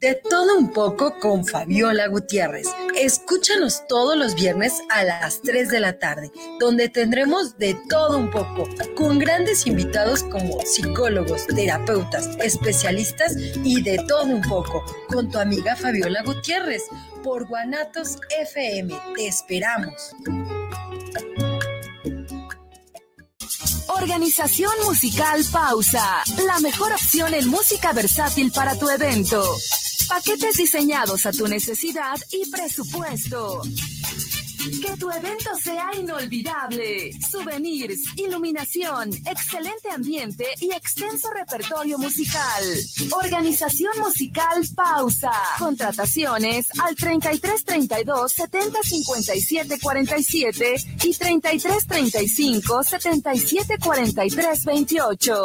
De todo un poco con Fabiola Gutiérrez. Escúchanos todos los viernes a las 3 de la tarde, donde tendremos de todo un poco, con grandes invitados como psicólogos, terapeutas, especialistas y de todo un poco, con tu amiga Fabiola Gutiérrez, por Guanatos FM. Te esperamos. Organización Musical Pausa, la mejor opción en música versátil para tu evento. Paquetes diseñados a tu necesidad y presupuesto. Que tu evento sea inolvidable. Souvenirs, iluminación, excelente ambiente y extenso repertorio musical. Organización musical Pausa. Contrataciones al 33 32 70 57 47 y 33 35 77 43 28.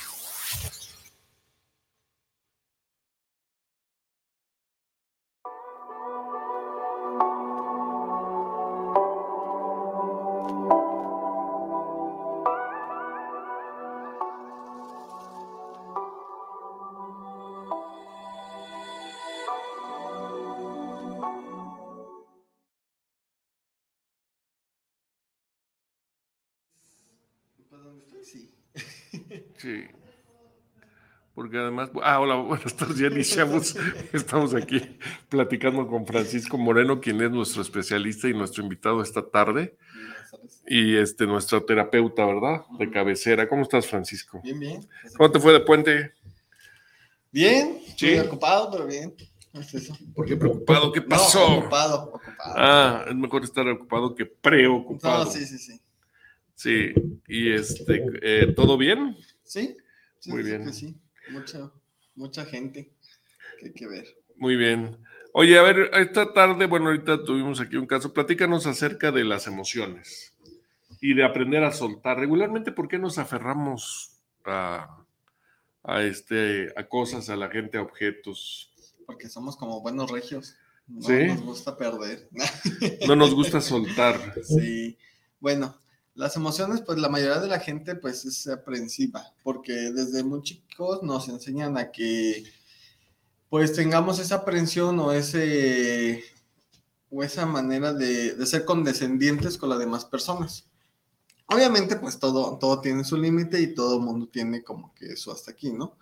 Porque además, ah, hola, buenas tardes, ya iniciamos, estamos aquí platicando con Francisco Moreno, quien es nuestro especialista y nuestro invitado esta tarde, y este, nuestra terapeuta, ¿verdad? De cabecera. ¿Cómo estás, Francisco? Bien, bien. ¿Cómo te fue de puente? Bien, sí. ocupado, pero bien. ¿Por qué preocupado? ¿Qué pasó? ocupado, ocupado. Ah, es mejor estar ocupado que preocupado. No, sí, sí, sí. Sí, y este, eh, ¿todo bien? Sí, muy bien. sí, mucha, mucha gente que hay que ver. Muy bien. Oye, a ver, esta tarde, bueno, ahorita tuvimos aquí un caso. Platícanos acerca de las emociones y de aprender a soltar. Regularmente, ¿por qué nos aferramos a, a, este, a cosas, a la gente, a objetos? Porque somos como buenos regios. No ¿Sí? nos gusta perder. No nos gusta soltar. Sí. Bueno, las emociones, pues la mayoría de la gente pues es aprensiva, porque desde muy chicos nos enseñan a que pues tengamos esa aprensión o ese o esa manera de, de ser condescendientes con las demás personas. Obviamente, pues todo, todo tiene su límite y todo el mundo tiene como que eso hasta aquí, ¿no?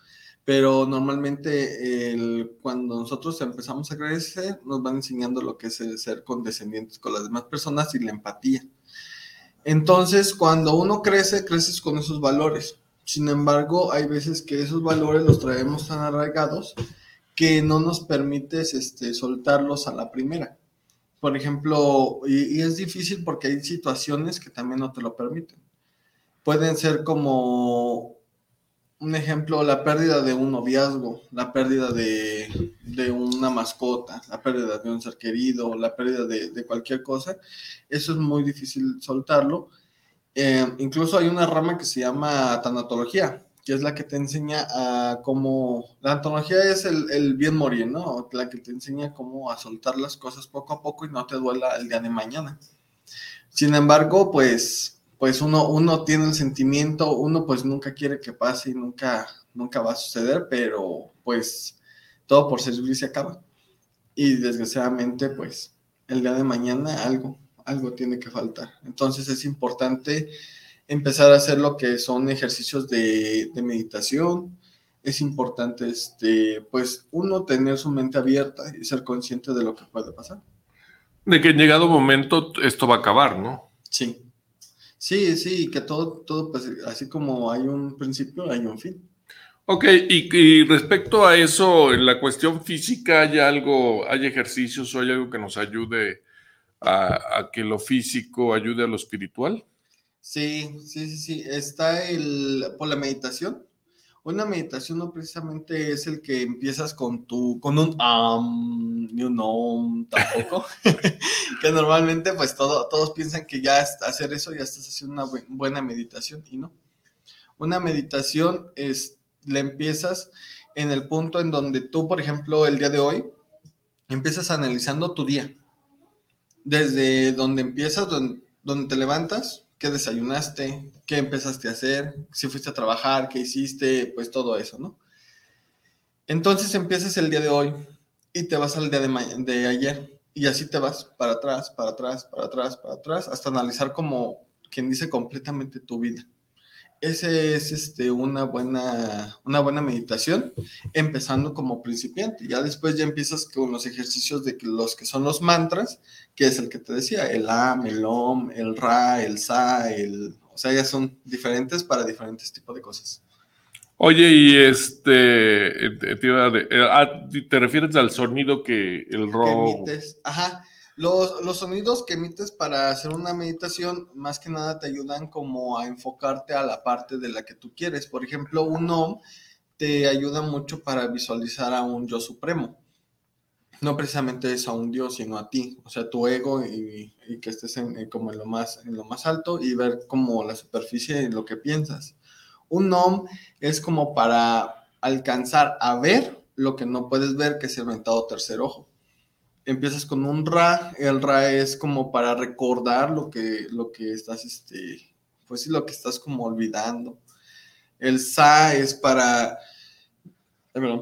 Pero normalmente el, cuando nosotros empezamos a crecer, nos van enseñando lo que es el ser condescendientes con las demás personas y la empatía. Entonces, cuando uno crece, creces con esos valores. Sin embargo, hay veces que esos valores los traemos tan arraigados que no nos permites este, soltarlos a la primera. Por ejemplo, y, y, es difícil porque hay situaciones que también no te lo permiten. Pueden ser como un ejemplo, la pérdida de un noviazgo, la pérdida de, de, una mascota, la pérdida de un ser querido, la pérdida de, de cualquier cosa. Eso es muy difícil soltarlo. Eh, incluso hay una rama que se llama tanatología, que es la que te enseña a cómo... La antología es el, el, bien morir, ¿no? La que te enseña cómo a soltar las cosas poco a poco y no te duela el día de mañana. Sin embargo, pues pues uno, uno tiene el sentimiento, uno pues nunca quiere que pase y nunca, nunca va a suceder, pero pues todo por servir se acaba. Y desgraciadamente pues el día de mañana algo, algo tiene que faltar. Entonces es importante empezar a hacer lo que son ejercicios de, de meditación. Es importante, este, pues, uno tener su mente abierta y ser consciente de lo que puede pasar. De que en llegado momento esto va a acabar, ¿no? Sí. Sí, sí, que todo, todo, pues, así como hay un principio, hay un fin. Ok, y, y, respecto a eso, en la cuestión física, ¿hay algo, hay ejercicios o hay algo que nos ayude a, a, que lo físico ayude a lo espiritual? Sí, sí, sí, sí. Está el, por la meditación. Una meditación no precisamente es el que empiezas con tu, con un um, un no tampoco, que normalmente pues todo, todos piensan que ya hacer eso ya estás haciendo una buena meditación y no. Una meditación es, la empiezas en el punto en donde tú, por ejemplo, el día de hoy, empiezas analizando tu día. Desde donde empiezas, donde, donde te levantas, qué desayunaste, qué empezaste a hacer, si fuiste a trabajar, qué hiciste, pues todo eso, ¿no? Entonces empiezas el día de hoy y te vas al día de, de ayer y así te vas para atrás, para atrás, para atrás, para atrás, hasta analizar como quien dice completamente tu vida. Ese es este, una, buena, una buena meditación, empezando como principiante. Ya después ya empiezas con los ejercicios de los que son los mantras, que es el que te decía, el Am, el Om, el Ra, el Sa, el... O sea, ya son diferentes para diferentes tipos de cosas. Oye, y este, eh, te, eh, ah, te refieres al sonido que el ro... Ajá, los, sonidos que emites para hacer una meditación, más que nada te ayudan como a enfocarte a la parte de la que tú quieres. Por ejemplo, un OM te ayuda mucho para visualizar a un yo supremo. No precisamente es a un Dios, sino a ti, o sea, tu ego y, que estés en, como en lo, más, en lo más alto y ver como la superficie y lo que piensas. Un OM es como para alcanzar a ver lo que no puedes ver, que es el ventado tercer ojo. Empiezas con un Ra, el Ra es como para recordar lo que, lo que estás, este, pues sí, lo que estás como olvidando. El Sa es para, eh,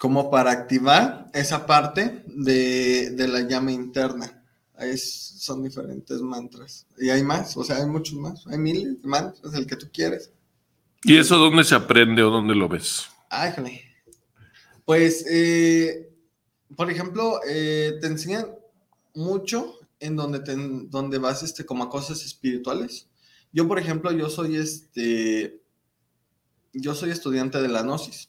como para activar esa parte de, de la llama interna. Ahí son diferentes mantras. Y hay más, o sea, hay muchos más. Hay miles de mantras, el que tú quieres. ¿Y eso dónde se aprende o dónde lo ves? Ay, Pues, eh, por ejemplo, eh, te enseñan mucho en donde, te, donde vas este, como a cosas espirituales. Yo, por ejemplo, yo soy este, yo soy estudiante de la Gnosis.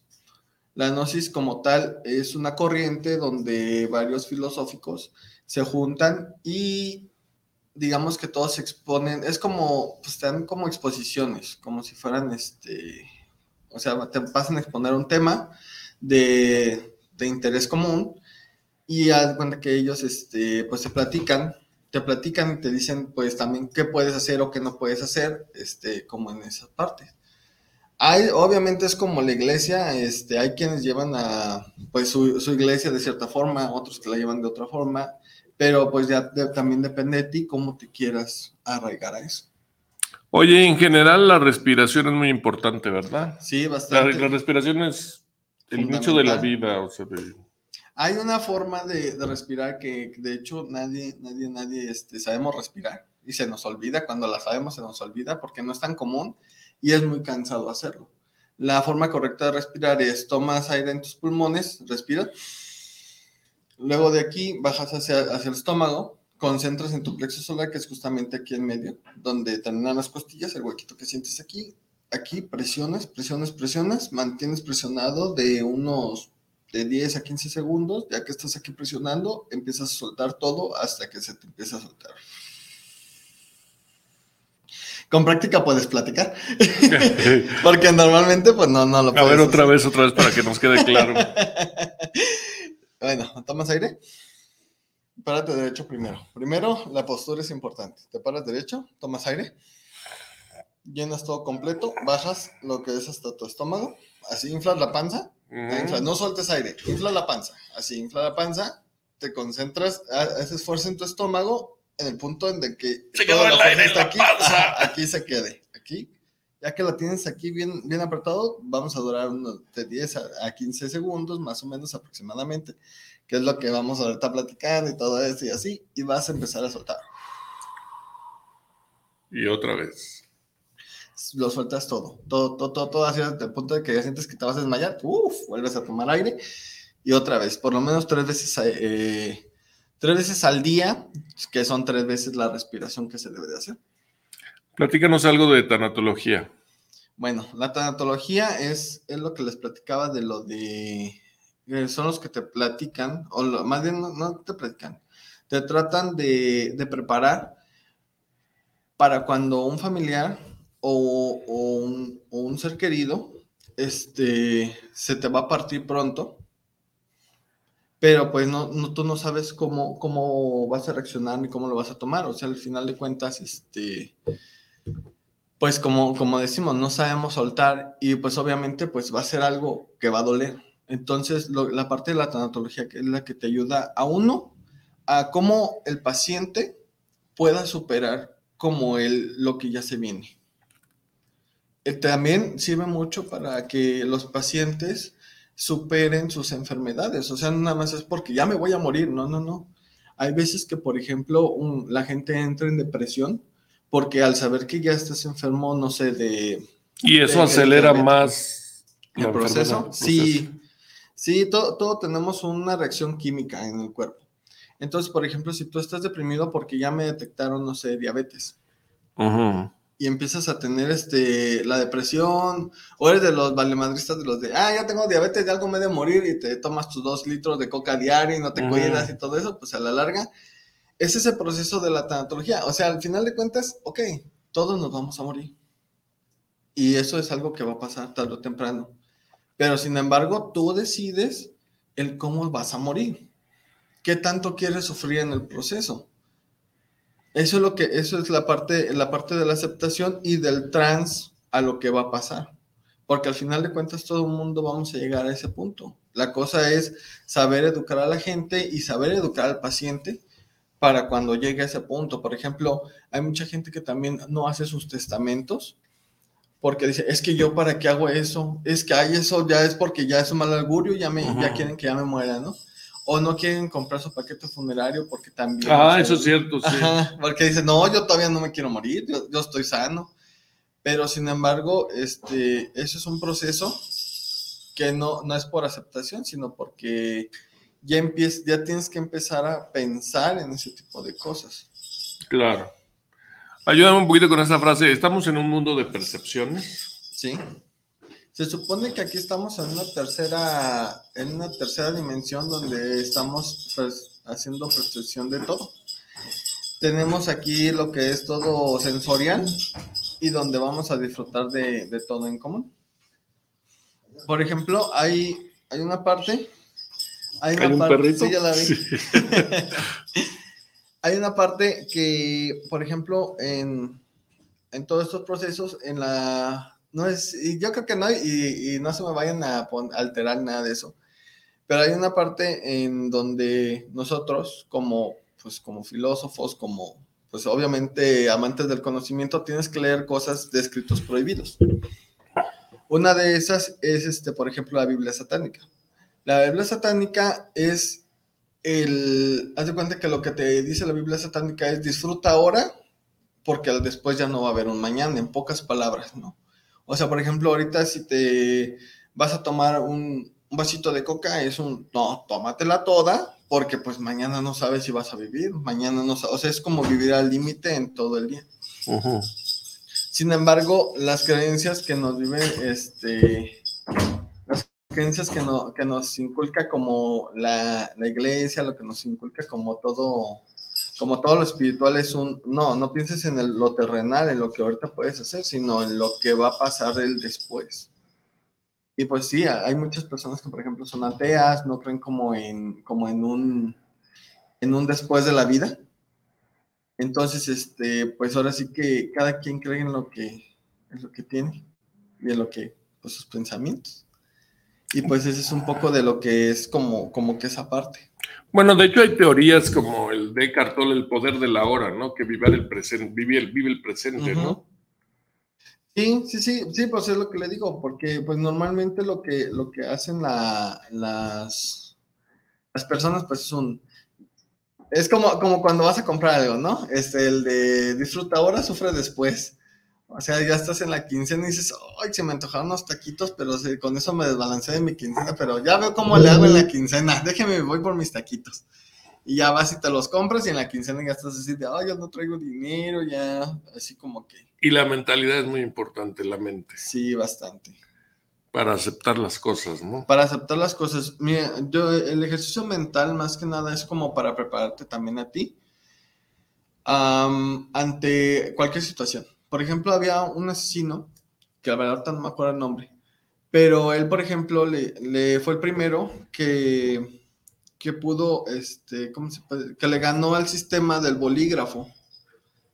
La Gnosis como tal es una corriente donde varios filosóficos se juntan y digamos que todos se exponen, es como, pues te dan como exposiciones, como si fueran, este, o sea, te pasan a exponer un tema de, de interés común y haz cuenta que ellos, este, pues se platican, te platican y te dicen, pues también qué puedes hacer o qué no puedes hacer, este, como en esa parte. Hay, obviamente es como la iglesia, este, hay quienes llevan a, pues su, su iglesia de cierta forma, otros que la llevan de otra forma, pero pues ya también depende de ti cómo te quieras arraigar a eso. Oye, en general la respiración es muy importante, ¿verdad? Sí, bastante. La, respiración es el nicho de la vida, o sea, Hay una forma de, respirar que de hecho nadie, nadie, nadie este, sabemos respirar y se nos olvida, cuando la sabemos se nos olvida porque no es tan común y es muy cansado hacerlo. La forma correcta de respirar es tomas aire en tus pulmones, respira Luego de aquí bajas hacia, hacia el estómago, concentras en tu plexo solar, que es justamente aquí en medio, donde terminan las costillas, el huequito que sientes aquí. Aquí presionas, presionas, presionas, mantienes presionado de unos de 10 a 15 segundos, ya que estás aquí presionando, empiezas a soltar todo hasta que se te empieza a soltar. Con práctica puedes platicar, porque normalmente pues no, no lo puedes. A ver otra vez, otra vez para que nos quede claro. Bueno, tomas aire. Párate derecho primero. Primero, la postura es importante. Te paras derecho, tomas aire, llenas todo completo, bajas lo que es hasta tu estómago, así inflas la panza, no sueltes aire, infla la panza, así infla la panza, te concentras, haces esfuerzo en tu estómago en el punto en que se quedó el aire aquí, aquí se quede, aquí ya que lo tienes aquí bien, bien apretado, vamos a durar unos de 10 a, 15 segundos, más o menos aproximadamente, que es lo que vamos a estar platicando y todo eso y así, y vas a empezar a soltar. Y otra vez. Lo sueltas todo, todo, todo, todo, todo hacia el punto de que ya sientes que te vas a desmayar, uff, vuelves a tomar aire y otra vez, por lo menos tres veces, eh, tres veces al día, que son tres veces la respiración que se debe de hacer. Platícanos algo de tanatología. Bueno, la tanatología es, es lo que les platicaba de lo de... Eh, son los que te platican, o más bien no, te platican, te tratan de, preparar para cuando un familiar o, un, ser querido este, se te va a partir pronto, pero pues no, no, tú no sabes cómo, cómo vas a reaccionar ni cómo lo vas a tomar. O sea, al final de cuentas, este, pues como, como decimos, no sabemos soltar y pues obviamente pues va a ser algo que va a doler. Entonces, la parte de la tanatología que es la que te ayuda a uno, a cómo el paciente pueda superar como el, lo que ya se viene. Eh, también sirve mucho para que los pacientes superen sus enfermedades. O sea, no nada más es porque ya me voy a morir. No, no, no. Hay veces que, por ejemplo, la gente entra en depresión porque al saber que ya estás enfermo, no sé, de... Y eso acelera más el proceso. Sí, sí, todo, todo tenemos una reacción química en el cuerpo. Entonces, por ejemplo, si tú estás deprimido porque ya me detectaron, no sé, diabetes, y empiezas a tener este, la depresión, o eres de los valemadristas de los de, ah, ya tengo diabetes, de algo me de morir, y te tomas tus dos litros de coca diario y no te cuidas y todo eso, pues a la larga, es ese proceso de la tanatología. O sea, al final de cuentas, ok, todos nos vamos a morir. Y eso es algo que va a pasar tarde o temprano. Pero sin embargo, tú decides el cómo vas a morir. ¿Qué tanto quieres sufrir en el proceso? Eso es lo que, eso es la parte, la parte de la aceptación y del trans a lo que va a pasar. Porque al final de cuentas todo el mundo vamos a llegar a ese punto. La cosa es saber educar a la gente y saber educar al paciente para cuando llegue a ese punto. Por ejemplo, hay mucha gente que también no hace sus testamentos porque dice, es que yo para qué hago eso, es que hay eso ya es porque ya es un mal augurio, ya, me, ya quieren que ya me muera, ¿no? O no quieren comprar su paquete funerario porque también... Ah, eso es cierto, sí. porque dicen, no, yo todavía no me quiero morir, yo, yo, estoy sano. Pero sin embargo, este, eso es un proceso que no, no es por aceptación, sino porque ya, ya tienes que empezar a pensar en ese tipo de cosas. Claro. Ayúdame un poquito con esa frase. Estamos en un mundo de percepciones. Sí. Se supone que aquí estamos en una tercera, en una tercera dimensión donde estamos pues, haciendo percepción de todo. Tenemos aquí lo que es todo sensorial y donde vamos a disfrutar de, de todo en común. Por ejemplo, hay, hay una parte hay, un perrito. Sí, ya la vi. hay una parte que, por ejemplo, en, en, todos estos procesos, en la. No es, y yo creo que no, y, y no se me vayan a alterar nada de eso. Pero hay una parte en donde nosotros, como, pues, como filósofos, como, pues obviamente amantes del conocimiento, tienes que leer cosas de escritos prohibidos. Una de esas es, este, por ejemplo, la Biblia satánica. La Biblia satánica es el, haz de cuenta que lo que te dice la Biblia satánica es disfruta ahora porque después ya no va a haber un mañana, en pocas palabras, ¿no? O sea, por ejemplo, ahorita si te vas a tomar un, vasito de coca, es un, no, tómatela toda, porque pues mañana no sabes si vas a vivir, mañana no sabes, o sea, es como vivir al límite en todo el día. Sin embargo, las creencias que nos viven, este, creencias que, no, que nos inculca como la, la, iglesia, lo que nos inculca como todo, como todo lo espiritual es un, no, no pienses en lo terrenal, en lo que ahorita puedes hacer, sino en lo que va a pasar el después. Y pues sí, hay muchas personas que, por ejemplo, son ateas, no creen como en, como en un, en un después de la vida. Entonces, este, pues ahora sí que cada quien cree en lo que, en lo que tiene y en lo que, pues sus pensamientos. Y pues ese es un poco de lo que es como, como que esa parte. Bueno, de hecho hay teorías como el de Cartol, el poder de la hora, ¿no? Que vive el presente, vive el, vive el presente, ¿no? Sí, sí, sí, sí, pues es lo que le digo, porque pues normalmente lo que, lo que hacen la, las, las personas pues es un... Es como, como cuando vas a comprar algo, ¿no? Este, el de disfruta ahora, sufre después. O sea, ya estás en la quincena y dices, ay, se me antojaron unos taquitos, pero con eso me desbalancé de mi quincena, pero ya veo cómo le hago en la quincena, déjeme, voy por mis taquitos. Y ya vas y te los compras y en la quincena ya estás así de, ay, yo no traigo dinero, ya, así como que. Y la mentalidad es muy importante, la mente. Sí, bastante. Para aceptar las cosas, ¿no? Para aceptar las cosas. Mira, yo, el ejercicio mental más que nada es como para prepararte también a ti ante cualquier situación por ejemplo, había un asesino, que la verdad no me acuerdo el nombre, pero él, por ejemplo, le, fue el primero que, que pudo, este, ¿cómo se puede? Que le ganó al sistema del bolígrafo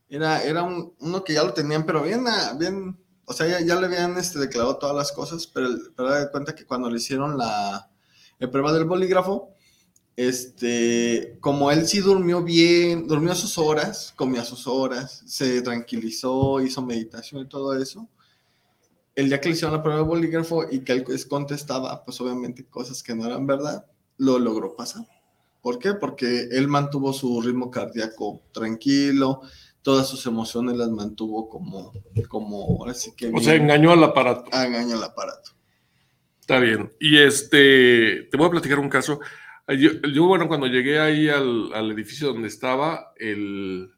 Era, era uno que ya lo tenían, pero bien, ah, bien, o sea, ya, le habían este, declarado todas las cosas, pero, pero da cuenta que cuando le hicieron la, la prueba del bolígrafo, este, como él sí durmió bien, durmió sus horas, comía sus horas, se tranquilizó, hizo meditación y todo eso. El día que le hicieron la prueba de bolígrafo y que él contestaba, pues obviamente cosas que no eran verdad, lo logró pasar. ¿Por qué? Porque él mantuvo su ritmo cardíaco tranquilo, todas sus emociones las mantuvo como, como así que... O sea, engañó al aparato. Engañó al aparato. Está bien. Y este, te voy a platicar un caso. Yo, bueno, cuando llegué ahí al, edificio donde estaba, el,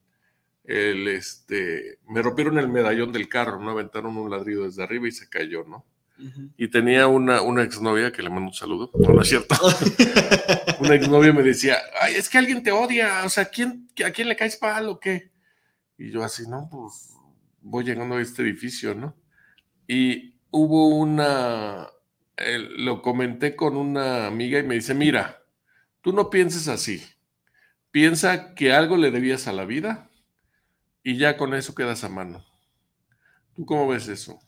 el, este, me rompieron el medallón del carro, ¿no? Aventaron un ladrillo desde arriba y se cayó, ¿no? Y tenía una, una exnovia que le mando un saludo, no, no es cierto. una exnovia me decía, ay, es que alguien te odia, o sea, ¿quién, ¿a quién le caes palo o qué? Y yo así, no, pues voy llegando a este edificio, ¿no? Y hubo una, lo comenté con una amiga y me dice, mira, tú no pienses así, piensa que algo le debías a la vida y ya con eso quedas a mano. ¿Tú cómo ves eso?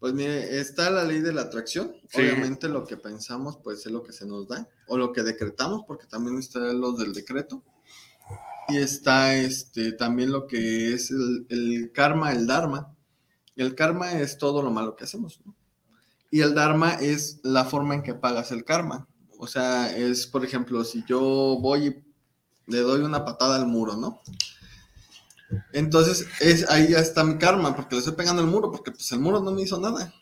Pues mire, está la ley de la atracción. Obviamente lo que pensamos, pues es lo que se nos da. O lo que decretamos, porque también está lo del decreto. Y está este, también lo que es el, el karma, el dharma. El karma es todo lo malo que hacemos, ¿no? Y el Dharma es la forma en que pagas el karma. O sea, es, por ejemplo, si yo voy y le doy una patada al muro, ¿no? Entonces, es, ahí ya está mi karma, porque le estoy pegando al muro, porque pues el muro no me hizo nada.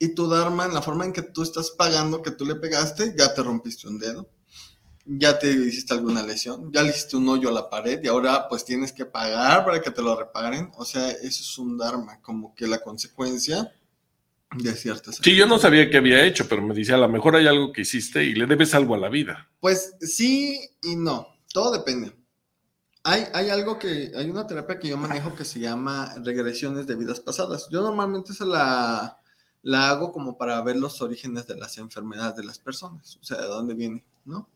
Y tu Dharma, en la forma en que tú estás pagando, que tú le pegaste, ya te rompiste un dedo, ya te hiciste alguna lesión, ya le hiciste un hoyo a la pared y ahora pues tienes que pagar para que te lo reparen. O sea, eso es un Dharma, como que la consecuencia de ciertas. Sí, yo no sabía qué había hecho, pero me dice, a lo mejor hay algo que hiciste y le debes algo a la vida. Pues sí y no, todo depende. Hay, hay algo que, hay una terapia que yo manejo que se llama regresiones de vidas pasadas. Yo normalmente se la, la hago como para ver los orígenes de las enfermedades de las personas, o sea, de dónde viene, ¿no?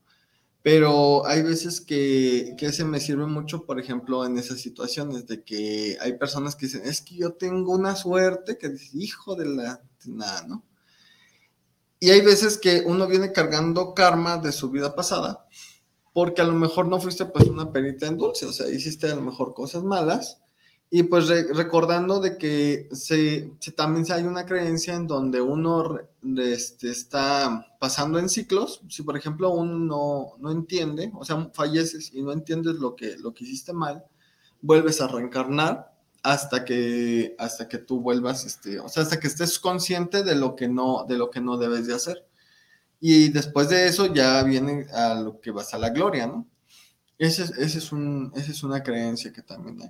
Pero hay veces que, que se me sirve mucho, por ejemplo, en esas situaciones de que hay personas que dicen, es que yo tengo una suerte, que dice, hijo de la nada, ¿no? Y hay veces que uno viene cargando karma de su vida pasada, porque a lo mejor no fuiste pues una perita en dulce, o sea, hiciste a lo mejor cosas malas, y pues recordando de que se, también hay una creencia en donde uno este, está pasando en ciclos, si por ejemplo uno no, entiende, o sea, falleces y no entiendes lo que, lo que hiciste mal, vuelves a reencarnar hasta que, hasta que tú vuelvas, este, o sea, hasta que estés consciente de lo que no, de lo que no debes de hacer. Y después de eso ya viene a lo que vas a la gloria, ¿no? Ese, ese es un, esa es una creencia que también hay.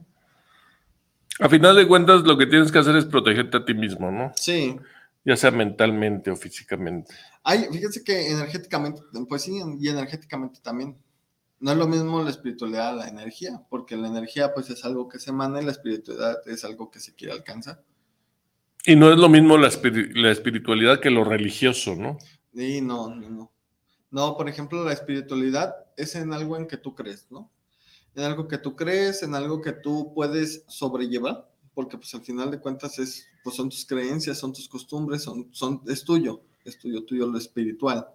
A final de cuentas, lo que tienes que hacer es protegerte a ti mismo, ¿no? Sí. Ya sea mentalmente o físicamente. Ay, fíjense que energéticamente, pues sí, y energéticamente también. No es lo mismo la espiritualidad a la energía, porque la energía pues es algo que se emana y la espiritualidad es algo que se quiere alcanzar. Y no es lo mismo la, la espiritualidad que lo religioso, ¿no? Sí, no, no, no. No, por ejemplo, la espiritualidad es en algo en que tú crees, ¿no? en algo que tú crees, en algo que tú puedes sobrellevar, porque pues al final de cuentas es, pues son tus creencias, son tus costumbres, son, son, es tuyo, es tuyo, tuyo lo espiritual.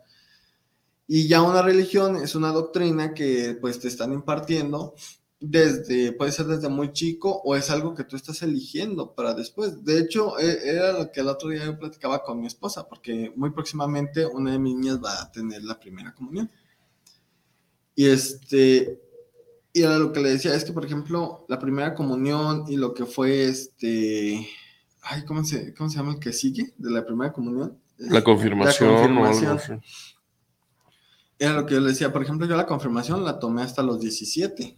Y ya una religión es una doctrina que pues te están impartiendo desde, puede ser desde muy chico o es algo que tú estás eligiendo para después. De hecho, e, era lo que el otro día yo platicaba con mi esposa, porque muy próximamente una de mis niñas va a tener la primera comunión. Y este, y era lo que le decía, es que, por ejemplo, la primera comunión y lo que fue este. Ay, ¿cómo se, cómo se llama el que sigue de la primera comunión? La confirmación. La confirmación. Era lo que yo le decía, por ejemplo, yo la confirmación la tomé hasta los 17.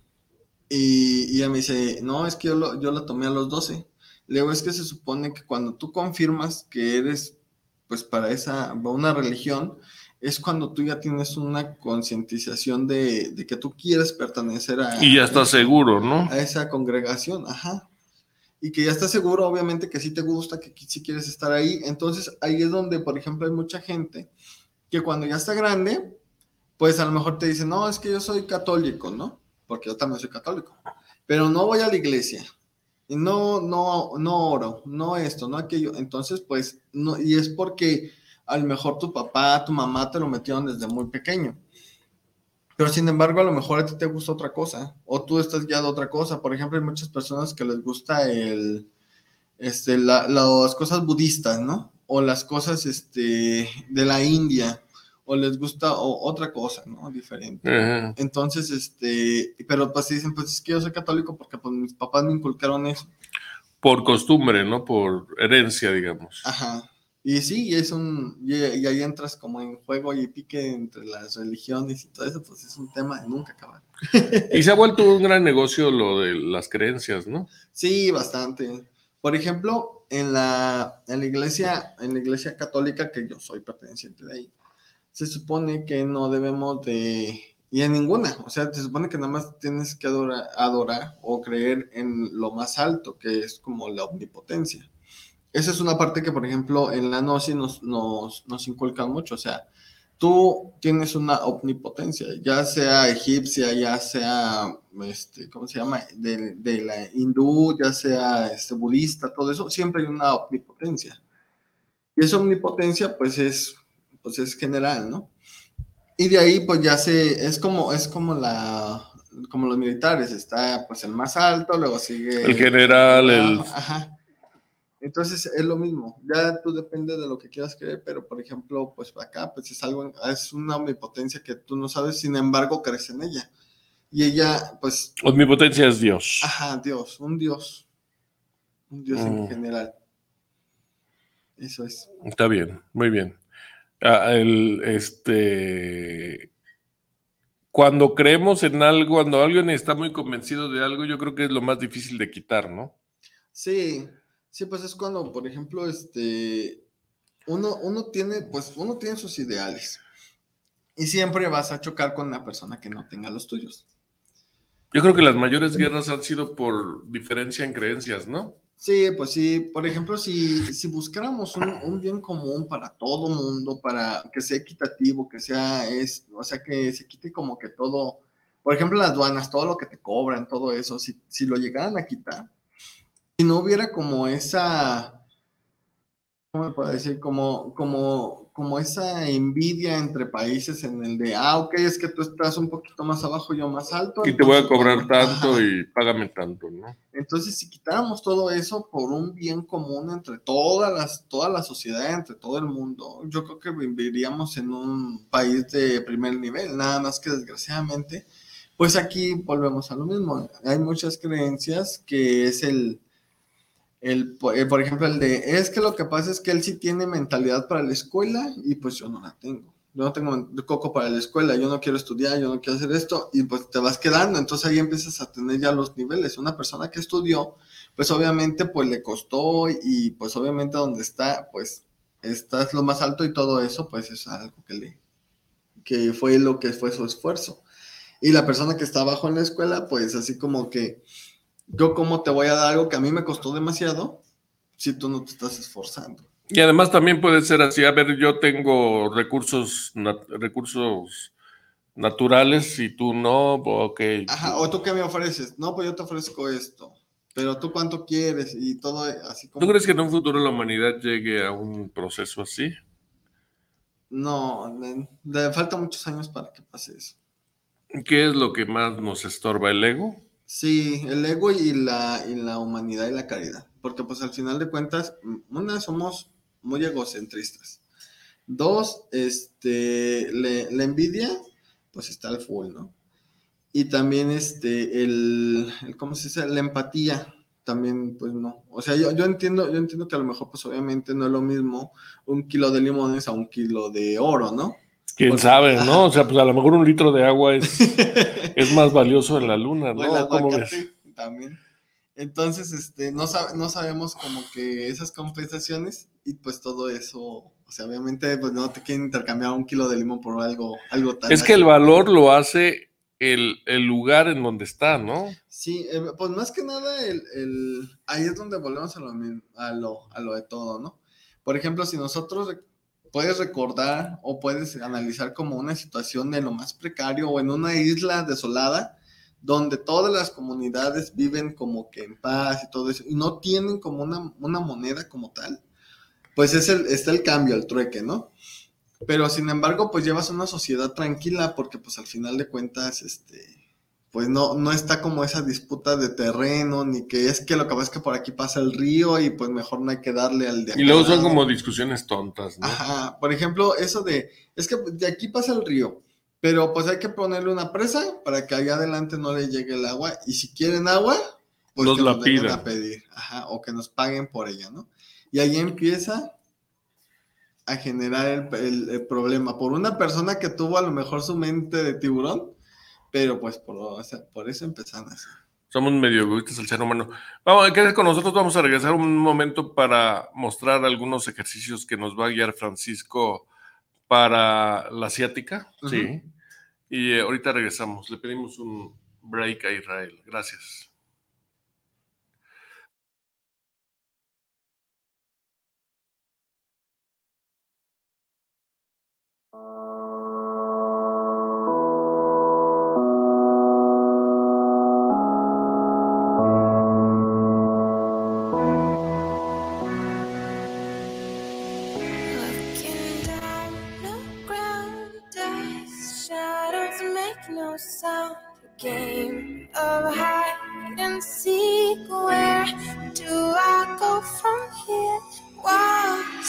Y, y ella me dice, no, es que yo, lo, yo la tomé a los 12. Luego es que se supone que cuando tú confirmas que eres, pues para esa, una religión, es cuando tú ya tienes una concientización de, que tú quieres pertenecer a... Y ya estás seguro, ¿no? A esa congregación, ajá. Y que ya estás seguro, obviamente, que sí te gusta, que sí quieres estar ahí. Entonces, ahí es donde, por ejemplo, hay mucha gente que cuando ya está grande, pues a lo mejor te dice, no, es que yo soy católico, ¿no? Porque yo también soy católico. Pero no voy a la iglesia. Y no, no, no oro, no esto, no aquello. Entonces, pues, no, y es porque a lo mejor tu papá, tu mamá te lo metieron desde muy pequeño. Pero sin embargo, a lo mejor a ti te gusta otra cosa, o tú estás guiado a otra cosa. Por ejemplo, hay muchas personas que les gusta el, este, las cosas budistas, ¿no? O las cosas este, de la India, o les gusta otra cosa, ¿no? Diferente. Entonces, este, pero pues dicen, pues es que yo soy católico porque pues mis papás me inculcaron eso. Por costumbre, ¿no? Por herencia, digamos. Ajá. Y sí, es un, y, ahí entras como en juego y pique entre las religiones y todo eso, pues es un tema de nunca acabar. y se ha vuelto un gran negocio lo de las creencias, ¿no? Sí, bastante. Por ejemplo, en la, en la iglesia, en la iglesia católica, que yo soy perteneciente de ahí, se supone que no debemos de, y en ninguna, o sea, se supone que nada más tienes que adorar, adorar o creer en lo más alto, que es como la omnipotencia esa es una parte que, por ejemplo, en la Gnosis nos, nos, nos inculcan mucho. O sea, tú tienes una omnipotencia, ya sea egipcia, ya sea, este, ¿cómo se llama? De, de, la hindú, ya sea este, budista, todo eso, siempre hay una omnipotencia. Y esa omnipotencia, pues es, pues es general, ¿no? Y de ahí, pues ya se, es como, es como la, como los militares, está pues el más alto, luego sigue... El general, el... Ajá. Entonces es lo mismo, ya tú depende de lo que quieras creer, pero por ejemplo, pues acá pues es algo, es una omnipotencia que tú no sabes, sin embargo crees en ella. Y ella, pues... Omnipotencia es Dios. Ajá, Dios, un Dios. Un Dios en mm. general. Eso es. Está bien, muy bien. Ah, el, este, cuando creemos en algo, cuando alguien está muy convencido de algo, yo creo que es lo más difícil de quitar, ¿no? Sí, Sí, pues es cuando, por ejemplo, este, uno, uno tiene, pues uno tiene sus ideales y siempre vas a chocar con una persona que no tenga los tuyos. Yo creo que las mayores guerras han sido por diferencia en creencias, ¿no? Sí, pues sí. Por ejemplo, si, si buscáramos un, bien común para todo mundo, para que sea equitativo, que sea, es, o sea, que se quite como que todo, por ejemplo, las aduanas, todo lo que te cobran, todo eso, si, si lo llegaran a quitar, si no hubiera como esa, ¿cómo me puedo decir? Como, como, como esa envidia entre países en el de, ah, ok, es que tú estás un poquito más abajo, yo más alto. Y te voy a cobrar tanto y págame tanto, ¿no? Entonces, si quitáramos todo eso por un bien común entre todas las, toda la sociedad, entre todo el mundo, yo creo que viviríamos en un país de primer nivel, nada más que desgraciadamente, pues aquí volvemos a lo mismo. Hay muchas creencias que es el el, eh, por ejemplo, el de, es que lo que pasa es que él sí tiene mentalidad para la escuela y pues yo no la tengo. Yo no tengo coco para la escuela, yo no quiero estudiar, yo no quiero hacer esto y pues te vas quedando. Entonces ahí empiezas a tener ya los niveles. Una persona que estudió, pues obviamente pues le costó y pues obviamente donde está, pues estás lo más alto y todo eso, pues es algo que le, que fue lo que fue su esfuerzo. Y la persona que está abajo en la escuela, pues así como que yo cómo te voy a dar algo que a mí me costó demasiado si tú no te estás esforzando. Y además también puede ser así, a ver, yo tengo recursos, recursos naturales y tú no, ok. Ajá, o tú qué me ofreces, no, pues yo te ofrezco esto, pero tú cuánto quieres y todo así como... ¿Tú crees que en un futuro la humanidad llegue a un proceso así? No, le falta muchos años para que pase eso. ¿Qué es lo que más nos estorba el ego? Sí, el ego y la, y la humanidad y la caridad. Porque pues al final de cuentas, una, somos muy egocentristas. Dos, este, la envidia, pues está al full, ¿no? Y también este, el, ¿cómo se dice? La empatía, también, pues no. O sea, yo, yo, entiendo, yo entiendo que a lo mejor, pues obviamente no es lo mismo un kilo de limones a un kilo de oro, ¿no? Quién sabe, ¿no? O sea, pues a lo mejor un litro de agua es, es más valioso en la luna, ¿no? ¿Cómo ves? También. Entonces, este, no, no sabemos como que esas compensaciones y pues todo eso, o sea, obviamente, pues no te quieren intercambiar un kilo de limón por algo, algo tan. Es que el valor lo hace el, lugar en donde está, ¿no? Sí, eh, pues más que nada, el, el, ahí es donde volvemos a lo, a, lo, a lo de todo, ¿no? Por ejemplo, si nosotros puedes recordar o puedes analizar como una situación de lo más precario o en una isla desolada donde todas las comunidades viven como que en paz y todo eso, y no tienen como una, una moneda como tal, pues es el, está el cambio, el trueque, ¿no? Pero sin embargo, pues llevas una sociedad tranquila porque pues al final de cuentas, este, pues no, no está como esa disputa de terreno, ni que es que lo que pasa es que por aquí pasa el río y pues mejor no hay que darle al de Y luego son como discusiones tontas, ¿no? Ajá, por ejemplo, eso de, es que de aquí pasa el río, pero pues hay que ponerle una presa para que allá adelante no le llegue el agua y si quieren agua, pues Nos que la nos pidan. a pedir, ajá, o que nos paguen por ella, ¿no? Y ahí empieza a generar el, el- el problema por una persona que tuvo a lo mejor su mente de tiburón, pero pues por, o sea, por eso empezaron así. Somos medio egoístas el ser humano. Vamos, quédate con nosotros, vamos a regresar un momento para mostrar algunos ejercicios que nos va a guiar Francisco para la asiática. Sí. Y eh, ahorita regresamos. Le pedimos un break a Israel. Gracias. Looking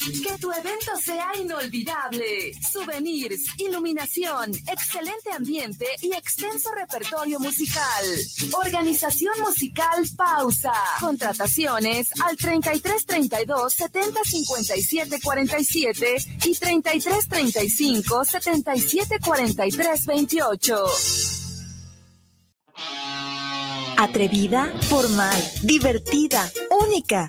Que tu evento sea inolvidable. Souvenirs, iluminación, excelente ambiente y extenso repertorio musical. Organización Musical Pausa. Contrataciones al 3332 70 57 47 y 3335 77 43 28. Atrevida, formal, divertida, única.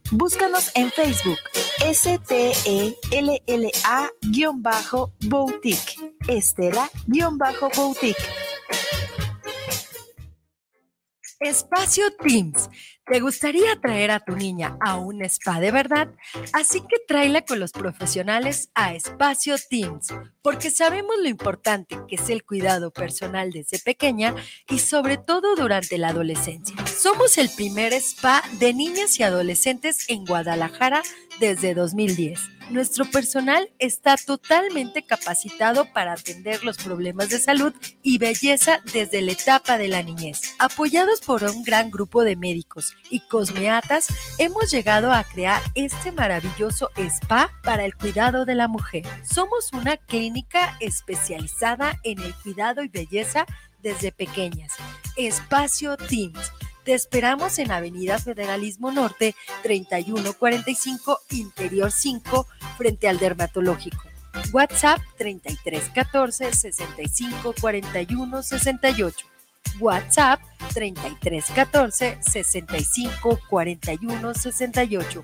Búscanos en Facebook. S-T-E-L-L-A-Boutique. Estela-Boutique. Espacio Teams. ¿Te gustaría traer a tu niña a un spa de verdad? Así que tráela con los profesionales a Espacio Teams, porque sabemos lo importante que es el cuidado personal desde pequeña y sobre todo durante la adolescencia. Somos el primer spa de niñas y adolescentes en Guadalajara desde 2010. Nuestro personal está totalmente capacitado para atender los problemas de salud y belleza desde la etapa de la niñez. Apoyados por un gran grupo de médicos y cosmeatas, hemos llegado a crear este maravilloso spa para el cuidado de la mujer. Somos una clínica especializada en el cuidado y belleza desde pequeñas. Espacio Teams. Te esperamos en Avenida Federalismo Norte 3145 Interior 5 frente al dermatológico. WhatsApp 3314 65 41 68. WhatsApp 3314 65 41 68.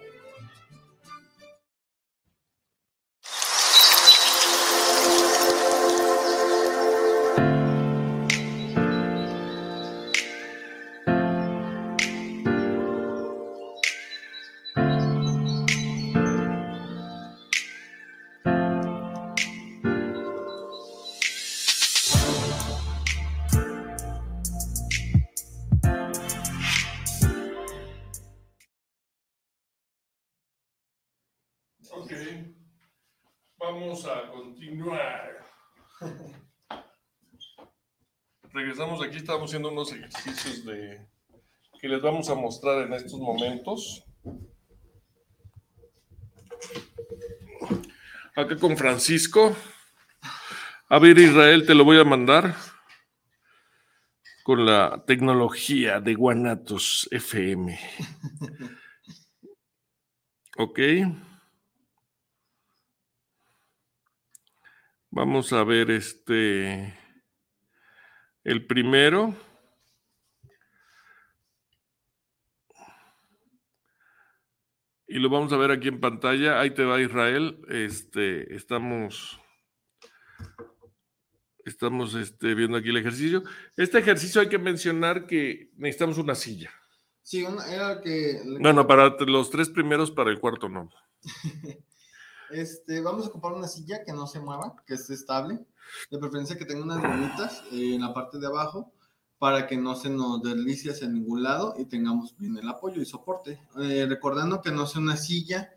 Aquí, estamos haciendo unos ejercicios de que les vamos a mostrar en estos momentos. Acá con Francisco. A ver, Israel, te lo voy a mandar con la tecnología de Guanatos FM. Ok. Vamos a ver este. El primero. Y lo vamos a ver aquí en pantalla. Ahí te va Israel. Este, estamos. Estamos este, viendo aquí el ejercicio. Este ejercicio hay que mencionar que necesitamos una silla. Sí, una- era que... Bueno, para los tres primeros, para el cuarto no. Este, vamos a ocupar una silla que no se mueva, que esté estable. De preferencia que tenga unas gomitas eh, en la parte de abajo para que no se nos deslice hacia ningún lado y tengamos bien el apoyo y soporte. Eh, recordando que no sea una silla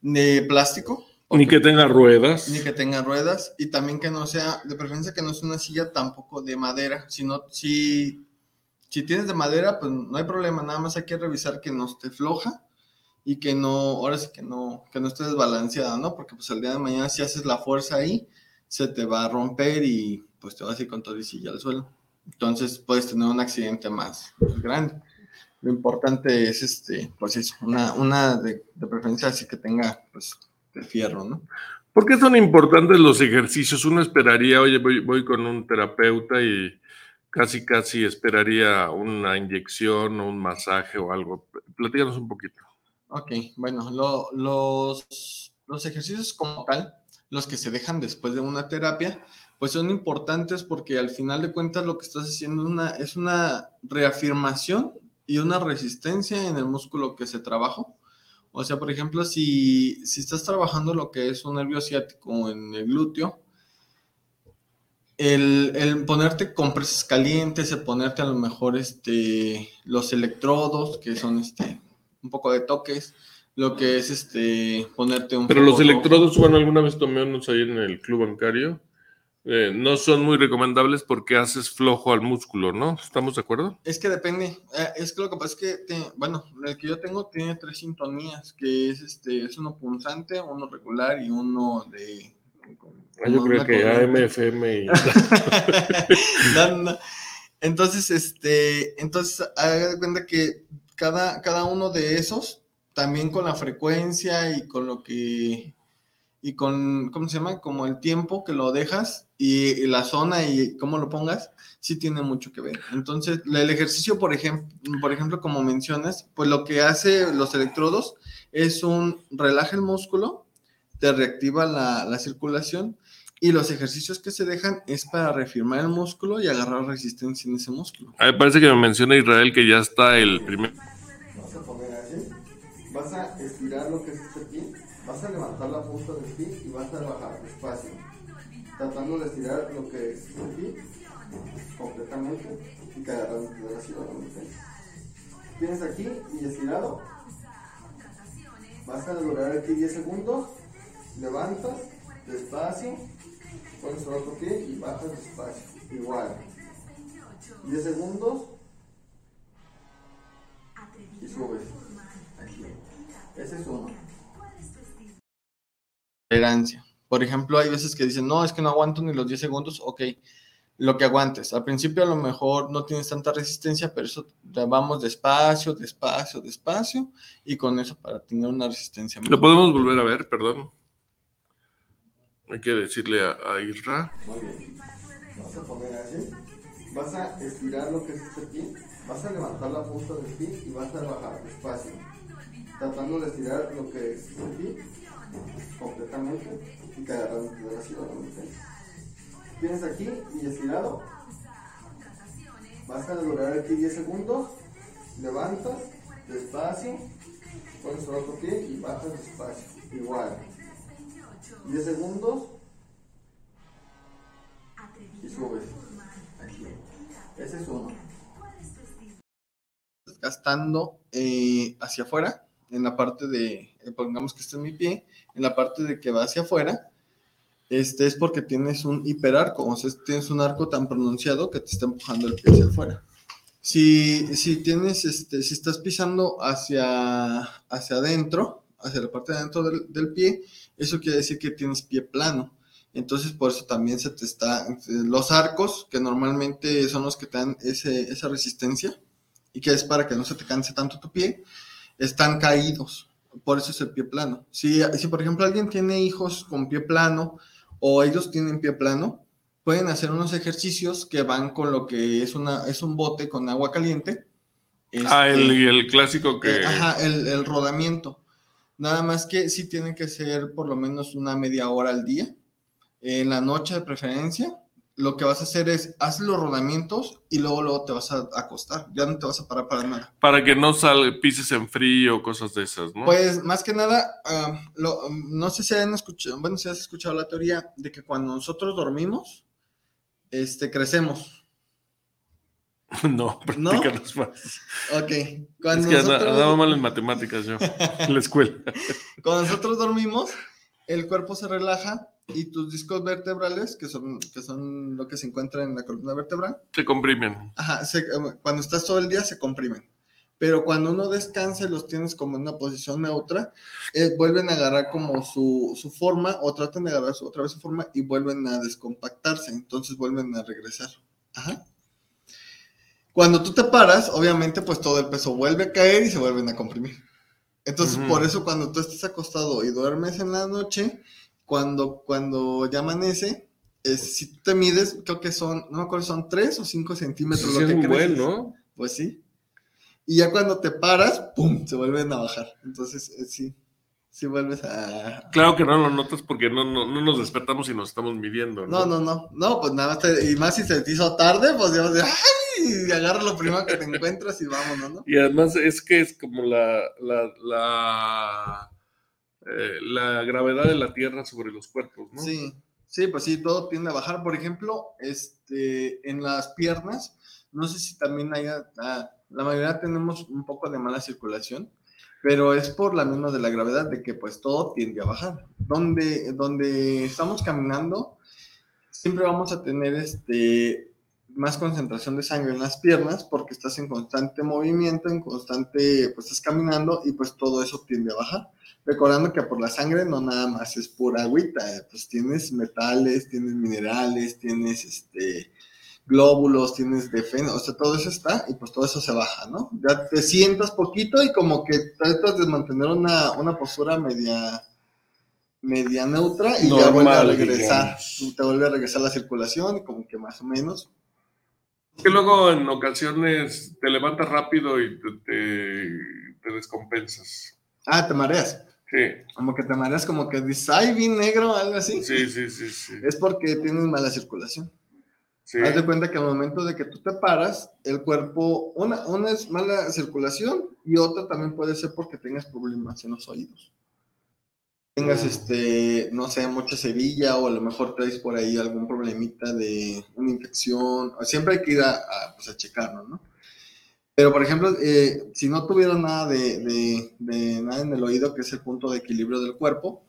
de plástico. Ni que tenga ruedas. Ni que tenga ruedas y también que no sea, de preferencia que no sea una silla tampoco de madera, sino si, si tienes de madera, pues no hay problema, nada más hay que revisar que no esté floja y que no, ahora sí que no, que no esté desbalanceada, ¿no? Porque pues el día de mañana si haces la fuerza ahí, se te va a romper y pues te vas a ir con todo y silla al suelo. Entonces puedes tener un accidente más, más grande. Lo importante es, este, pues eso, una, una de, de preferencia así que tenga, pues, de fierro, ¿no? ¿Por qué son importantes los ejercicios? Uno esperaría, oye, voy, voy con un terapeuta y casi, casi esperaría una inyección o un masaje o algo. Platícanos un poquito. Ok, bueno, lo- los, los ejercicios como tal, los que se dejan después de una terapia, pues son importantes porque al final de cuentas lo que estás haciendo una, es una reafirmación y una resistencia en el músculo que se trabajó. O sea, por ejemplo, si, si estás trabajando lo que es un nervio ciático en el glúteo, el, el ponerte compresas calientes, el ponerte a lo mejor este, los electrodos, que son este, un poco de toques, lo que es este, ponerte un Pero los electrodos, bueno, alguna vez tomé unos ahí en el club bancario. eh, no son muy recomendables porque haces flojo al músculo, ¿no? ¿Estamos de acuerdo? Es que depende. eh, es que lo que pasa es que, te- bueno, el que yo tengo tiene tres sintonías, que es este, es uno punzante, uno regular y uno de. Ah, yo creo que AM. FM y... No, no. Entonces, este, entonces, haga de cuenta que cada, cada uno de esos, también con la frecuencia y con lo que, y con, ¿cómo se llama? Como el tiempo que lo dejas y, la zona y cómo lo pongas, sí tiene mucho que ver. Entonces, el ejercicio, por ejemplo, por ejemplo, como mencionas, pues lo que hace los electrodos es un relaja el músculo, te reactiva la, la circulación y los ejercicios que se dejan es para reafirmar el músculo y agarrar resistencia en ese músculo. Ah, parece que me menciona Israel que ya está el primer... vas a estirar lo que es este pie, vas a levantar la punta del pie y vas a bajar despacio, tratando de estirar lo que es este pie completamente y agarrando así, obviamente. Tienes aquí y estirado, vas a durar aquí 10 segundos, levantas despacio, pones el otro pie y bajas despacio, igual. 10 segundos y subes. Ese es uno. Tolerancia. Por ejemplo, hay veces que dicen, no, es que no aguanto ni los 10 segundos. Ok, lo que aguantes. Al principio a lo mejor no tienes tanta resistencia, pero eso vamos despacio, despacio, despacio, y con eso para tener una resistencia. Lo podemos volver a ver, perdón. Hay que decirle a, a Isra. Muy bien. Vas a poner así. Vas a estirar lo que es este pie. Vas a levantar la punta del pie y vas a bajar despacio. Tratando de estirar lo que es este pie completamente y que la ciudad. Tienes aquí y estirado. Vas a durar aquí 10 segundos. Levantas despacio. Pones el otro pie y bajas despacio. Igual. 10 segundos. Y subes. Aquí. Ese es uno. Gastando eh, hacia afuera, en la parte de, eh, pongamos que este es mi pie, en la parte de que va hacia afuera, este es porque tienes un hiperarco, o sea, tienes un arco tan pronunciado que te está empujando el pie hacia afuera. Si, si tienes, este, si estás pisando hacia, hacia adentro, hacia la parte de adentro del, del pie, eso quiere decir que tienes pie plano. Entonces, por eso también se te está, los arcos, que normalmente son los que te dan ese, esa resistencia, y que es para que no se te canse tanto tu pie, están caídos. Por eso es el pie plano. Si, si por ejemplo alguien tiene hijos con pie plano o ellos tienen pie plano, pueden hacer unos ejercicios que van con lo que es, una, es un bote con agua caliente. ah, el, Este, y el clásico que... eh, Ajá, el, el rodamiento. Nada más que sí tienen que ser por lo menos una media hora al día. En la noche de preferencia, lo que vas a hacer es, haz los rodamientos y luego, luego te vas a acostar. Ya no te vas a parar para nada. Para que no sal, pises en frío, cosas de esas, ¿no? Pues más que nada, lo- no sé si han escuchado, bueno, si has escuchado la teoría de que cuando nosotros dormimos, este, crecemos. no, practícanos más. Ok. Es Cuando, que anda- nosotros, andaba mal en matemáticas yo, en la escuela. cuando nosotros dormimos, el cuerpo se relaja y tus discos vertebrales, que son, que son lo que se encuentra en la columna vertebral, Se comprimen. Ajá, se- eh, cuando estás todo el día se comprimen. Pero cuando uno descansa y los tienes como en una posición neutra, eh, vuelven a agarrar como su, su forma o tratan de agarrar su, otra vez su forma y vuelven a descompactarse. Entonces vuelven a regresar. Ajá. Cuando tú te paras, obviamente, pues todo el peso vuelve a caer y se vuelven a comprimir. Entonces, por eso cuando tú estás acostado y duermes en la noche, cuando, cuando ya amanece, es- si tú te mides, creo que son, no me acuerdo, son 3 o 5 centímetros Sí, lo es que buen, creces. ¿no? Pues sí. Y ya cuando te paras, ¡pum! Se vuelven a bajar. Entonces, eh, sí, sí vuelves a... Claro que no lo notas porque no, no, no nos despertamos y nos estamos midiendo, No, ¿no? no, no, no, pues nada más, te- y más si se te hizo tarde, pues ya vas a ¡ay! Y agarra lo primero que te encuentras y vámonos, ¿no? Y además es que es como la, la, la, eh, la gravedad de la Tierra sobre los cuerpos, ¿no? Sí, sí, pues sí, todo tiende a bajar. Por ejemplo, este, en las piernas, no sé si también haya, ah, la mayoría tenemos un poco de mala circulación, pero es por la misma de la gravedad, de que pues todo tiende a bajar. Donde, donde estamos caminando, siempre vamos a tener este, más concentración de sangre en las piernas porque estás en constante movimiento, en constante, pues estás caminando y pues todo eso tiende a bajar. Recordando que por la sangre no nada más es pura agüita, pues tienes metales, tienes minerales, tienes este glóbulos, tienes defensa, o sea, todo eso está y pues todo eso se baja, ¿no? Ya te sientas poquito y como que tratas de mantener una, una postura media media neutra y ya vuelve a Normal, regresar, digamos. te vuelve a regresar la circulación y como que más o menos. Que luego en ocasiones te levantas rápido y te, te, te descompensas. Ah, te mareas, Sí, como que te mareas, como que dices, ay, vi negro, algo así. sí, sí, sí, sí. Es porque tienes mala circulación. sí. Haz de cuenta que al momento de que tú te paras, el cuerpo, una, una es mala circulación y otra también puede ser porque tengas problemas en los oídos. Tengas, Mm. este, no sé, mucha cerilla o a lo mejor traes por ahí algún problemita de una infección. Siempre hay que ir a, a, pues, a checarlo, ¿no? Pero, por ejemplo, eh, si no tuvieras nada de- de nada en el oído, que es el punto de equilibrio del cuerpo,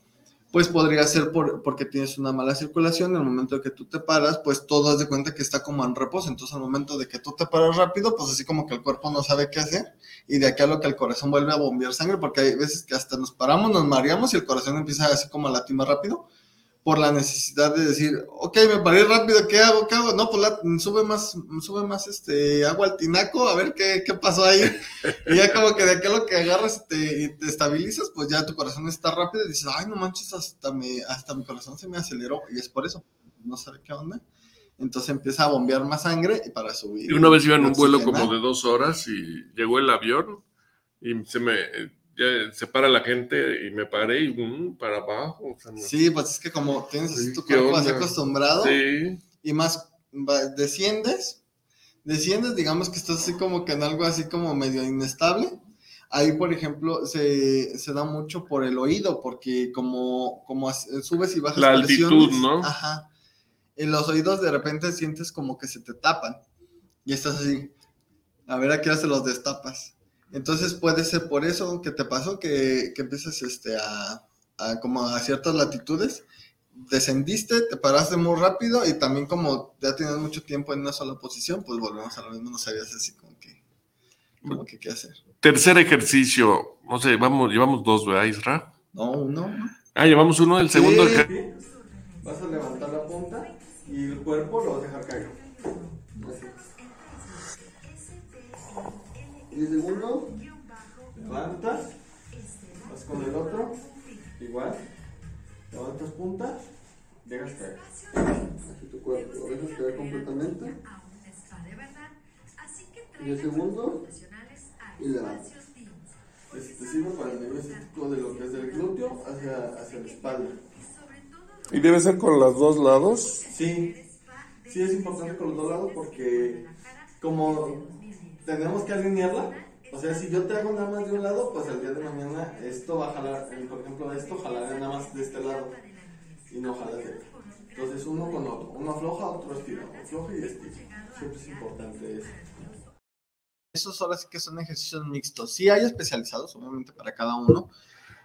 pues podría ser por, porque tienes una mala circulación. En el momento de que tú te paras, pues todo haz de cuenta que está como en reposo. Entonces, al momento de que tú te paras rápido, pues así como que el cuerpo no sabe qué hacer. Y de aquí a lo que el corazón vuelve a bombear sangre, porque hay veces que hasta nos paramos, nos mareamos y el corazón empieza así como a latir más rápido. Por la necesidad de decir, ok, me paré rápido, ¿qué hago? ¿Qué hago? No, pues la- sube más, sube más este agua al tinaco, a ver qué, qué pasó ahí. Y ya como que de aquello que agarras y te, y te estabilizas, pues ya tu corazón está rápido y dices, ay, no manches, hasta, me, hasta mi corazón se me aceleró. Y es por eso, no sabe qué onda. Entonces empieza a bombear más sangre y para subir. Y una vez iba en un vuelo como de dos horas y llegó el avión y se me ya se para la gente y me paré y mm, para abajo. o sea, no- Sí, pues es que como tienes así Sí, tu ¿qué cuerpo así acostumbrado Sí. y más desciendes, desciendes, digamos que estás así como que en algo así como medio inestable. Ahí, por ejemplo, se, se da mucho por el oído, porque como, como as- subes y bajas La altitud, ¿no? Ajá. En los oídos de repente sientes como que se te tapan y estás así. A ver a qué hora se los destapas. Entonces puede ser por eso que te pasó que, que empiezas este, a, a como a ciertas latitudes, descendiste, te paraste muy rápido y también como ya tienes mucho tiempo en una sola posición, pues volvemos a lo mismo, no sabías así como que, como que qué hacer. Tercer ejercicio, no sé, vamos, llevamos dos, ¿verdad, Isra? No, uno. Ah, llevamos uno, el segundo. Sí. Vas a levantar la punta y el cuerpo lo vas a dejar caer. Y el segundo, levantas, vas con el otro, igual, levantas punta, dejas caer. Así tu cuerpo, lo dejas caer completamente. Y el segundo, y levantas. Este sirve para el nivel estético de lo que es del glúteo hacia, hacia la espalda. Y debe ser con los dos lados. Sí, sí es importante con los dos lados porque como tenemos que alinearla, o sea, si yo te hago nada más de un lado, pues el día de mañana esto va a jalar, por ejemplo, esto jalará nada más de este lado y no jala de otro. Entonces uno con otro, uno afloja, otro estira, afloja y estira. Siempre es importante eso. Esos ahora sí que son ejercicios mixtos. Sí hay especializados, obviamente, para cada uno.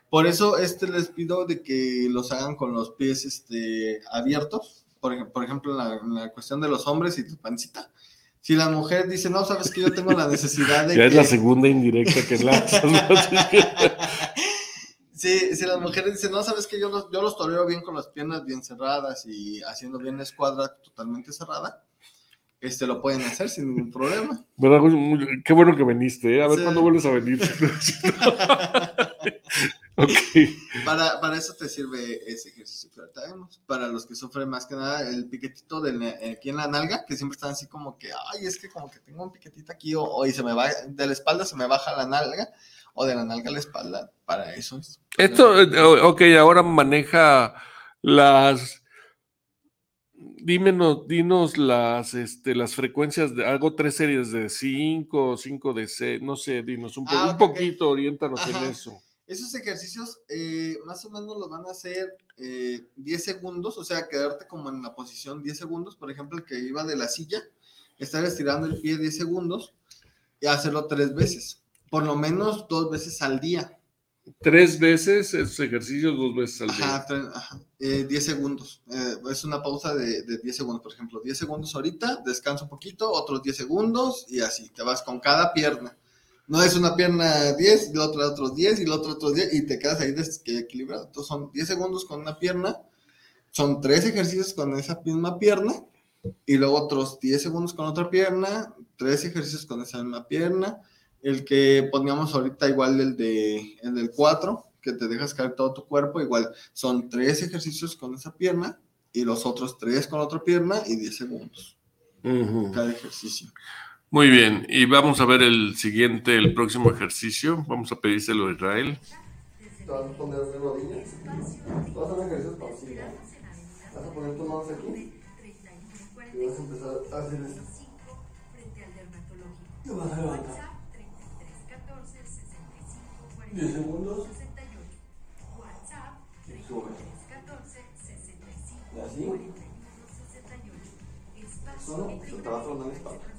Por eso este les pido de que los hagan con los pies este, abiertos. Por, por ejemplo, en la cuestión de los hombres y tu pancita. Si la mujer dice, no, sabes que yo tengo la necesidad de Ya es que... la segunda indirecta que lanzas. Sí, si las mujeres dicen, no, sabes que yo los, yo los toreo bien con las piernas bien cerradas y haciendo bien la escuadra totalmente cerrada, este lo pueden hacer sin ningún problema. ¿Verdad? Qué bueno que viniste, ¿eh? A ver Sí. cuándo vuelves a venir. Para, para eso te sirve ese ejercicio que ahorita vemos. Para los que sufren más que nada el piquetito del, eh, aquí en la nalga, que siempre están así como que, ay, es que como que tengo un piquetito aquí, o, o y se me va, de la espalda se me baja la nalga, o de la nalga a la espalda, para eso es. Esto, eh, ok, ahora maneja las. Dímenos, dinos las, este, las frecuencias de hago tres series de cinco, cinco de seis, no sé, dinos un, po- Ah, un poquito, oriéntanos en eso. Esos ejercicios eh, más o menos los van a hacer eh, 10 segundos, o sea, quedarte como en la posición 10 segundos, por ejemplo, el que iba de la silla, estar estirando el pie 10 segundos y hacerlo tres veces, por lo menos dos veces al día. Tres veces esos ejercicios, dos veces al día. Ajá, tre- ajá, eh, 10 segundos. Eh, es una pausa de, de 10 segundos, por ejemplo, 10 segundos ahorita, descansa un poquito, otros 10 segundos y así, te vas con cada pierna. No es una pierna 10, y la otra otros 10 y la otra otros 10 y te quedas ahí desequilibrado. Entonces son 10 segundos con una pierna, son tres ejercicios con esa misma pierna y luego otros 10 segundos con otra pierna, tres ejercicios con esa misma pierna. El que poníamos ahorita igual el de el del 4, que te dejas caer todo tu cuerpo, igual son tres ejercicios con esa pierna y los otros tres con otra pierna y 10 segundos cada ejercicio. Muy bien, y vamos a ver el siguiente, el próximo ejercicio. Vamos a pedírselo a Israel. Te vas a poner de rodillas. Vas a hacer ejercicios pausivos. Vas a poner tus manos aquí. Y vas a empezar a hacer esto. Te vas a levantar. 10 segundos. Y sube. Y así. Solo se te va a tronar la espalda.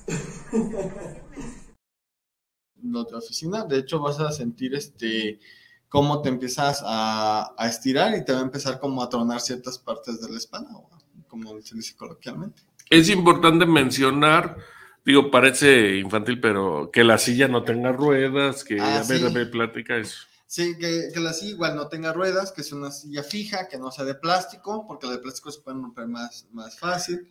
Lo de oficina, de hecho vas a sentir este cómo te empiezas a, a estirar y te va a empezar como a tronar ciertas partes de la espalda, como se dice coloquialmente. Es importante mencionar, digo, parece infantil, pero que la silla no tenga ruedas, que Ah, a ver, sí. a ver, platica eso. Sí, que, que la silla igual no tenga ruedas, que sea una silla fija, que no sea de plástico, porque la de plástico se pueden romper más, más fácil.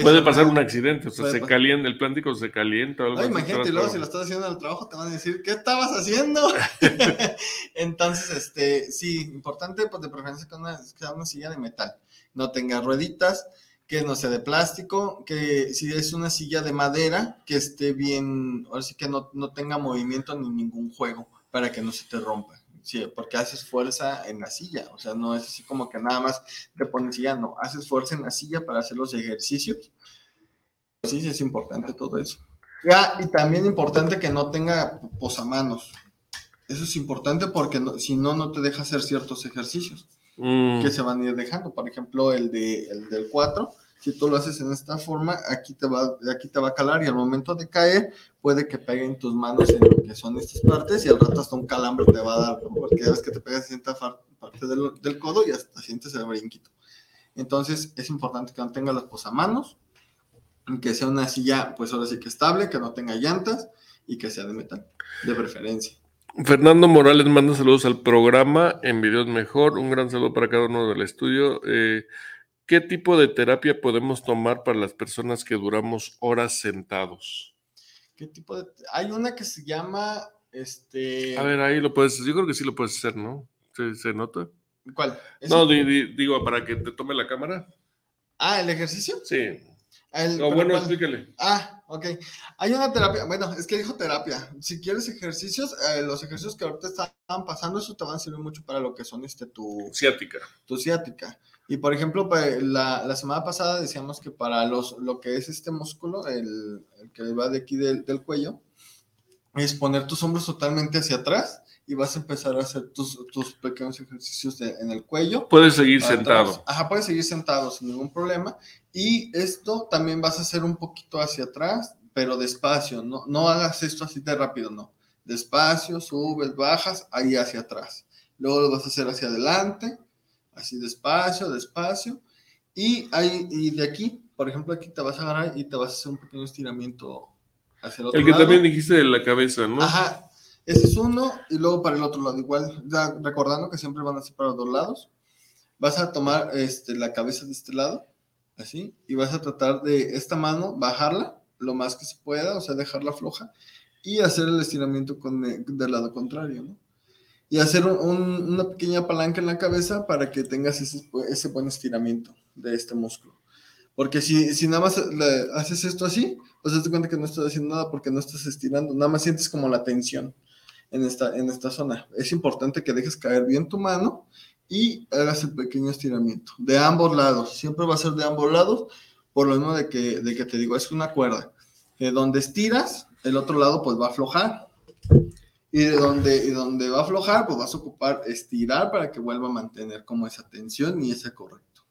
Puede pasar un accidente, o sea, se calienta, el plástico se calienta. o algo No, imagínate, luego si lo estás haciendo en el trabajo, te van a decir, ¿qué estabas haciendo? Entonces, este, sí, importante, pues de preferencia que, una, que una silla de metal, no tenga rueditas, que no sea de plástico, que si es una silla de madera, que esté bien, ahora sí que no, no tenga movimiento ni ningún juego, para que no se te rompa. Sí, porque haces fuerza en la silla, o sea, no es así como que nada más te pones silla, no, haces fuerza en la silla para hacer los ejercicios. Sí, sí, es importante todo eso. Ya, y también importante que no tenga posamanos. Eso es importante porque no- si no, no te deja hacer ciertos ejercicios Mm. que se van a ir dejando. Por ejemplo, el, de, el del 4, si tú lo haces en esta forma, aquí te, va, aquí te va a calar y al momento de caer puede que peguen tus manos en lo que son estas partes y al rato hasta un calambre te va a dar, porque ya ves que te pegas en esta parte del, del codo y hasta sientes el brinquito. Entonces es importante que no tenga los posamanos, que sea una silla, pues ahora sí que estable, que no tenga llantas y que sea de metal, de preferencia. Fernando Morales manda saludos al programa en Videos Mejor. Un gran saludo para cada uno del estudio. Eh, ¿Qué tipo de terapia podemos tomar para las personas que duramos horas sentados? ¿Qué tipo de...? Hay una que se llama, este... A ver, ahí lo puedes, yo creo que sí lo puedes hacer, ¿no? ¿Se, se nota? ¿Cuál? No, ¿Ese? di- di- digo, para que te tome la cámara. Ah, ¿el ejercicio? Sí. El- O pero bueno, ¿cuál? explícale. Ah, ok. Hay una terapia, bueno, es que dijo terapia. Si quieres ejercicios, eh, los ejercicios que ahorita estaban pasando, eso te van a servir mucho para lo que son este tu, Ciática. tu ciática. Y por ejemplo, pa- la, la semana pasada decíamos que para los, lo que es este músculo, el, el que va de aquí del, del cuello, es poner tus hombros totalmente hacia atrás y vas a empezar a hacer tus, tus pequeños ejercicios de- en el cuello. Puedes seguir Atrás. sentado. Ajá, puedes seguir sentado sin ningún problema. Y esto también vas a hacer un poquito hacia atrás, pero despacio. No, no hagas esto así de rápido, no. Despacio, subes, bajas, ahí hacia atrás. Luego lo vas a hacer hacia adelante, así despacio, despacio. Y, ahí, y de aquí, por ejemplo, aquí te vas a agarrar y te vas a hacer un pequeño estiramiento hacia el otro El que lado. también dijiste de la cabeza, ¿no? Ajá, ese es uno y luego para el otro lado igual, ya recordando que siempre van a ser para los dos lados. Vas a tomar este, la cabeza de este lado, así, y vas a tratar de esta mano bajarla lo más que se pueda, o sea, dejarla floja y hacer el estiramiento con el- del lado contrario, ¿no? Y hacer un- un- una pequeña palanca en la cabeza para que tengas ese, buen estiramiento de este músculo. Porque si, si nada más le haces esto así, pues te cuenta que no estás haciendo nada porque no estás estirando, nada más sientes como la tensión en esta, zona. Es importante que dejes caer bien tu mano y hagas el pequeño estiramiento de ambos lados. Siempre va a ser de ambos lados, por lo mismo de que, de que te digo, es una cuerda. Que donde estiras, el otro lado pues va a aflojar. Y de donde, y donde va a aflojar, pues vas a ocupar estirar para que vuelva a mantener como esa tensión y ese correcto.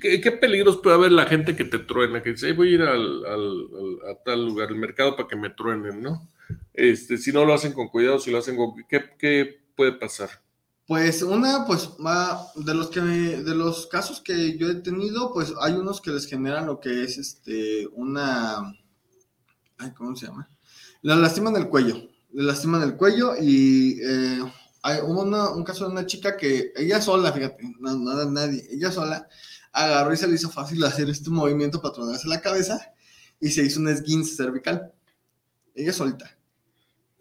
¿Qué, qué peligros puede haber la gente que te truena? Que dice, "Ay, voy a ir al, al- al- a tal lugar, al mercado, para que me truenen, ¿no? Este, si no lo hacen con cuidado, si lo hacen con... ¿Qué, qué puede pasar? Pues una, pues va, de los que de los casos que yo he tenido, pues hay unos que les generan lo que es este una ay, ¿cómo se llama? La lastiman el cuello. Le lastiman el cuello y eh, hay una- un caso de una chica que ella sola, fíjate, no, era nadie, ella sola agarró y se le hizo fácil hacer este movimiento para tronarse la cabeza y se hizo un esguince cervical. Ella solita.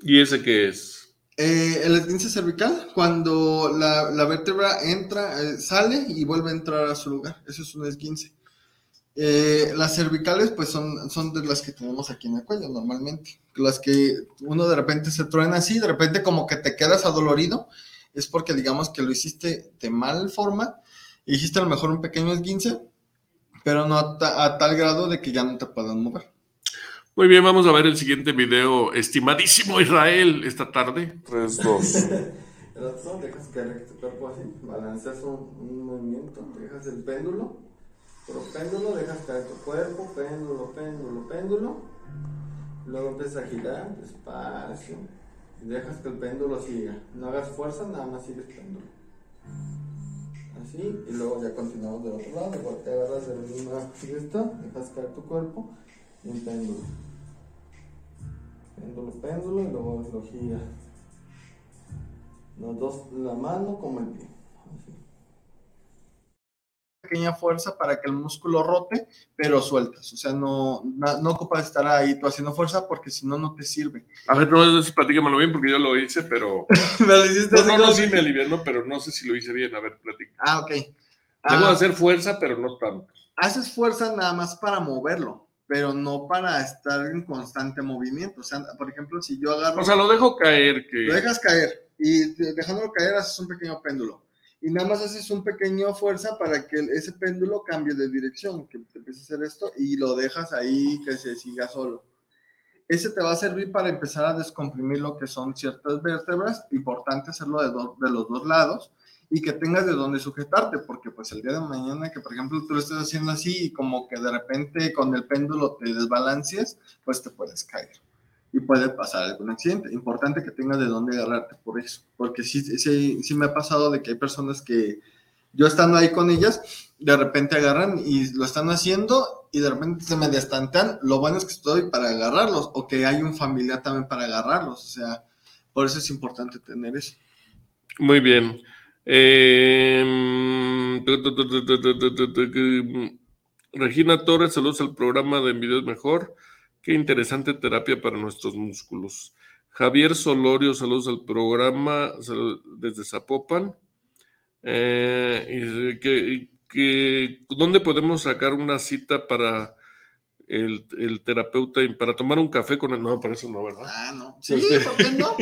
¿Y ese qué es? Eh, el esguince cervical, cuando la, la vértebra entra, eh, sale y vuelve a entrar a su lugar. Eso es un esguince. Eh, las cervicales, pues son, son de las que tenemos aquí en el cuello normalmente. Las que uno de repente se truena así, de repente como que te quedas adolorido, es porque digamos que lo hiciste de mal forma, hiciste a lo mejor un pequeño esguince, pero no a, ta- a tal grado de que ya no te puedan mover. Muy bien, vamos a ver el siguiente video. Estimadísimo Israel, esta tarde. 3, 2. El otro, dejas caer tu cuerpo así, balanceas un, un movimiento, dejas el péndulo, pero péndulo, dejas caer tu cuerpo, péndulo, péndulo, péndulo, luego empiezas a girar despacio, y dejas que el péndulo siga, no hagas fuerza, nada más sigues péndulo. Así, y luego ya continuamos del otro lado, igual te agarras de la misma esto, dejas caer tu cuerpo y un péndulo. Péndulo, péndulo, y luego lo giras. Los dos, la mano como el pie. Pequeña fuerza para que el músculo rote, pero sueltas. O sea, no, no, no ocupas estar ahí tú haciendo fuerza porque si no, no te sirve. A ver, no, platícamelo bien porque yo lo hice, pero. Lo hiciste No, no, no, sí me alivianó, pero no sé si lo hice bien. A ver, platica. Ah, ok. Debo Ah, hacer fuerza, pero no tanto. haces fuerza nada más para moverlo, pero no para estar en constante movimiento. O sea, por ejemplo, si yo agarro, O sea, lo dejo caer, que. lo dejas caer y de- dejándolo caer haces un pequeño péndulo. Y nada más haces un pequeño fuerza para que ese péndulo cambie de dirección, que te a hacer esto y lo dejas ahí que se siga solo. Ese te va a servir para empezar a descomprimir lo que son ciertas vértebras. Importante hacerlo de, de los dos lados y que tengas de dónde sujetarte, porque pues el día de mañana que por ejemplo tú lo estés haciendo así y como que de repente con el péndulo te desbalances, pues te puedes caer y puede pasar algún accidente. Importante que tengas de dónde agarrarte por eso, porque sí, sí, sí me ha pasado de que hay personas que yo estando ahí con ellas, de repente agarran y lo están haciendo y de repente se me destantean. Lo bueno es que estoy para agarrarlos o que hay un familiar también para agarrarlos. O sea, por eso es importante tener eso. Muy bien. Regina Torres, saludos al programa de Envidios Mejor. Qué interesante terapia para nuestros músculos. Javier Solorio, saludos al programa desde Zapopan. Eh, y que, que- ¿Dónde podemos sacar una cita para el, el terapeuta para tomar un café con él? No, para eso no, ¿verdad? Ah, no. Sí, ¿por qué no?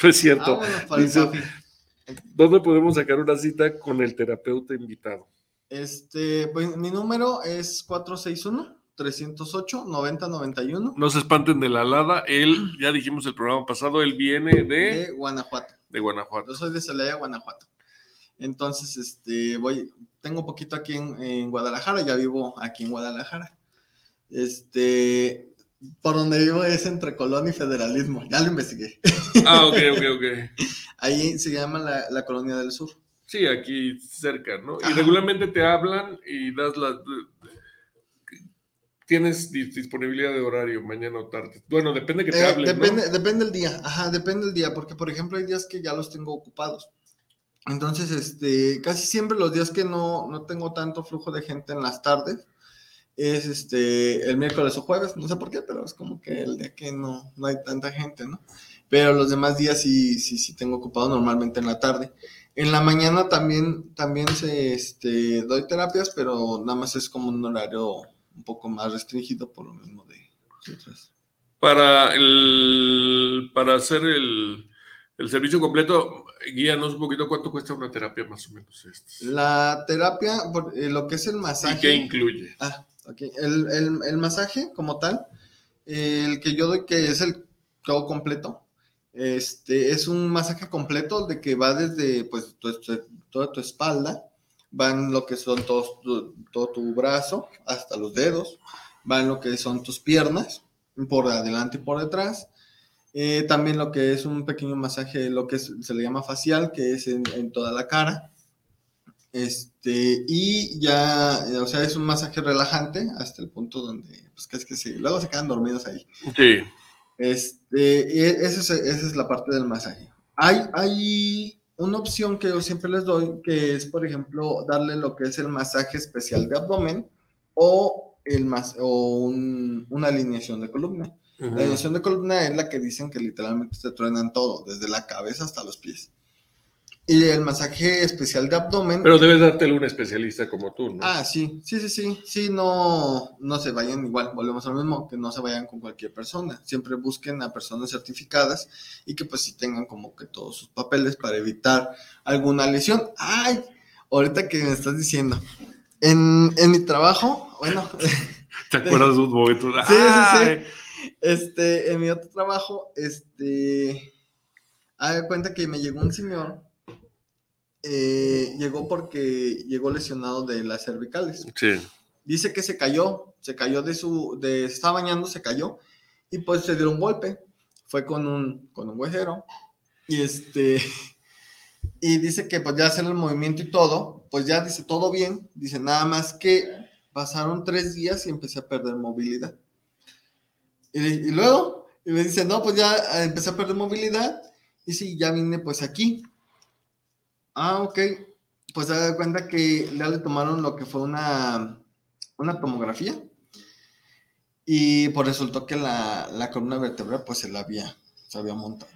No es cierto. Dice. ¿Dónde podemos sacar una cita con el terapeuta invitado? Este, pues, mi número es 461-308-9091 No se espanten de la alada. Él, ya dijimos el programa pasado, él viene de, de Guanajuato. de Guanajuato. Yo soy de Celaya, Guanajuato. Entonces, este, voy, tengo poquito aquí en, en Guadalajara, ya vivo aquí en Guadalajara. Este, por donde vivo es entre Colón y Federalismo, ya lo investigué. Ah, ok, ok, ok. Ahí se llama la, la Colonia del Sur. Sí, aquí cerca, ¿no? Y regularmente te hablan y das la... Tienes dis- disponibilidad de horario mañana o tarde. Bueno, depende que te Eh, hablen, ¿no? depende, depende del día, ajá, depende del día, porque por ejemplo hay días que ya los tengo ocupados. Entonces, este, casi siempre los días que no, no tengo tanto flujo de gente en las tardes es este el miércoles o jueves, no sé por qué, pero es como que el día que no, no hay tanta gente, ¿no? Pero los demás días sí, sí, sí tengo ocupado normalmente en la tarde. En la mañana también, también se, este, doy terapias, pero nada más es como un horario un poco más restringido por lo mismo de otras. Para, el, para hacer el, el servicio completo, guíanos un poquito cuánto cuesta una terapia más o menos. Este. La terapia, por- eh, lo que es el ¿Y masaje. qué incluye? Ah, ok. El, el- el masaje como tal, el que yo doy, que es el todo completo, este, es un masaje completo de que va desde, pues, tu- tu- toda tu espalda, van lo que son todos tu- todo tu brazo, hasta los dedos, van lo que son tus piernas, por adelante y por detrás. Eh, también lo que es un pequeño masaje, lo que es- se le llama facial, que es en, en toda la cara. Este, y ya, eh, o sea, es un masaje relajante hasta el punto donde, pues, que es que sí, luego se quedan dormidos ahí. Sí. Este, y esa es, esa es la parte del masaje. Hay, hay una opción que yo siempre les doy, que es, por ejemplo, darle lo que es el masaje especial de abdomen o, el mas o un- una alineación de columna. La alineación de columna es la que dicen que literalmente te truenan todo, desde la cabeza hasta los pies. Y el masaje especial de abdomen. Pero debes dártelo a un especialista como tú, ¿no? Ah, sí, sí, sí, sí, sí, no, no se vayan igual, volvemos al mismo, que no se vayan con cualquier persona, siempre busquen a personas certificadas y que pues sí tengan como que todos sus papeles para evitar alguna lesión. Ay, ahorita que me estás diciendo, en, en mi trabajo, bueno, ¿Te acuerdas de un momento? Sí, sí, sí. Este, en mi otro trabajo, este, haz de cuenta que me llegó un señor, eh, llegó porque llegó lesionado de las cervicales. Sí. Dice que se cayó, se cayó de su, de, se estaba bañando, se cayó y pues se dio un golpe. Fue con un, con un huesero y este, y dice que pues ya hacer el movimiento y todo, pues ya dice todo bien, dice nada más que pasaron tres días y empecé a perder movilidad. Y, y luego, y me dice, no, pues ya eh, empecé a perder movilidad Y sí, ya vine pues aquí. Ah, ok. Pues se da cuenta que ya le tomaron lo que fue una, una tomografía. Y pues resultó que la, la columna vertebral pues se la había, se había montado.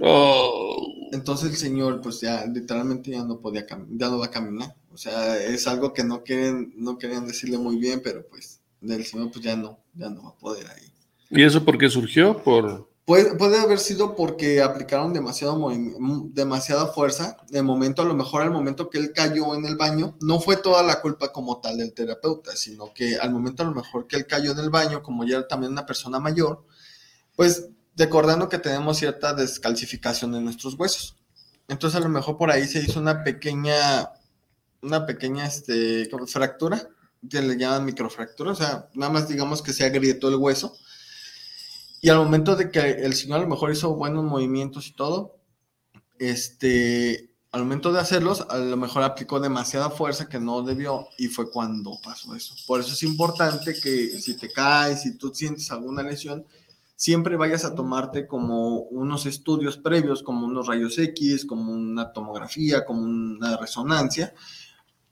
Oh. Entonces el señor, pues ya literalmente ya no podía ya no va a caminar. O sea, es algo que no quieren, no querían decirle muy bien, pero pues del señor pues ya no, ya no va a poder ahí. ¿Y eso por qué surgió? Por... Puede, haber sido porque aplicaron mm, demasiada fuerza. De momento, a lo mejor al momento que él cayó en el baño, no fue toda la culpa como tal del terapeuta, sino que al momento a lo mejor que él cayó en el baño, como ya era también una persona mayor, pues recordando que tenemos cierta descalcificación en nuestros huesos. Entonces a lo mejor por ahí se hizo una pequeña, una pequeña este, fractura, que le llaman microfractura, o sea, nada más digamos que se agrietó el hueso. Y al momento de que el señor a lo mejor hizo buenos movimientos y todo, este, al momento de hacerlos, a lo mejor aplicó demasiada fuerza que no debió y fue cuando pasó eso. Por eso es importante que si te caes, si tú sientes alguna lesión, siempre vayas a tomarte como unos estudios previos, como unos rayos X, como una tomografía, como una resonancia,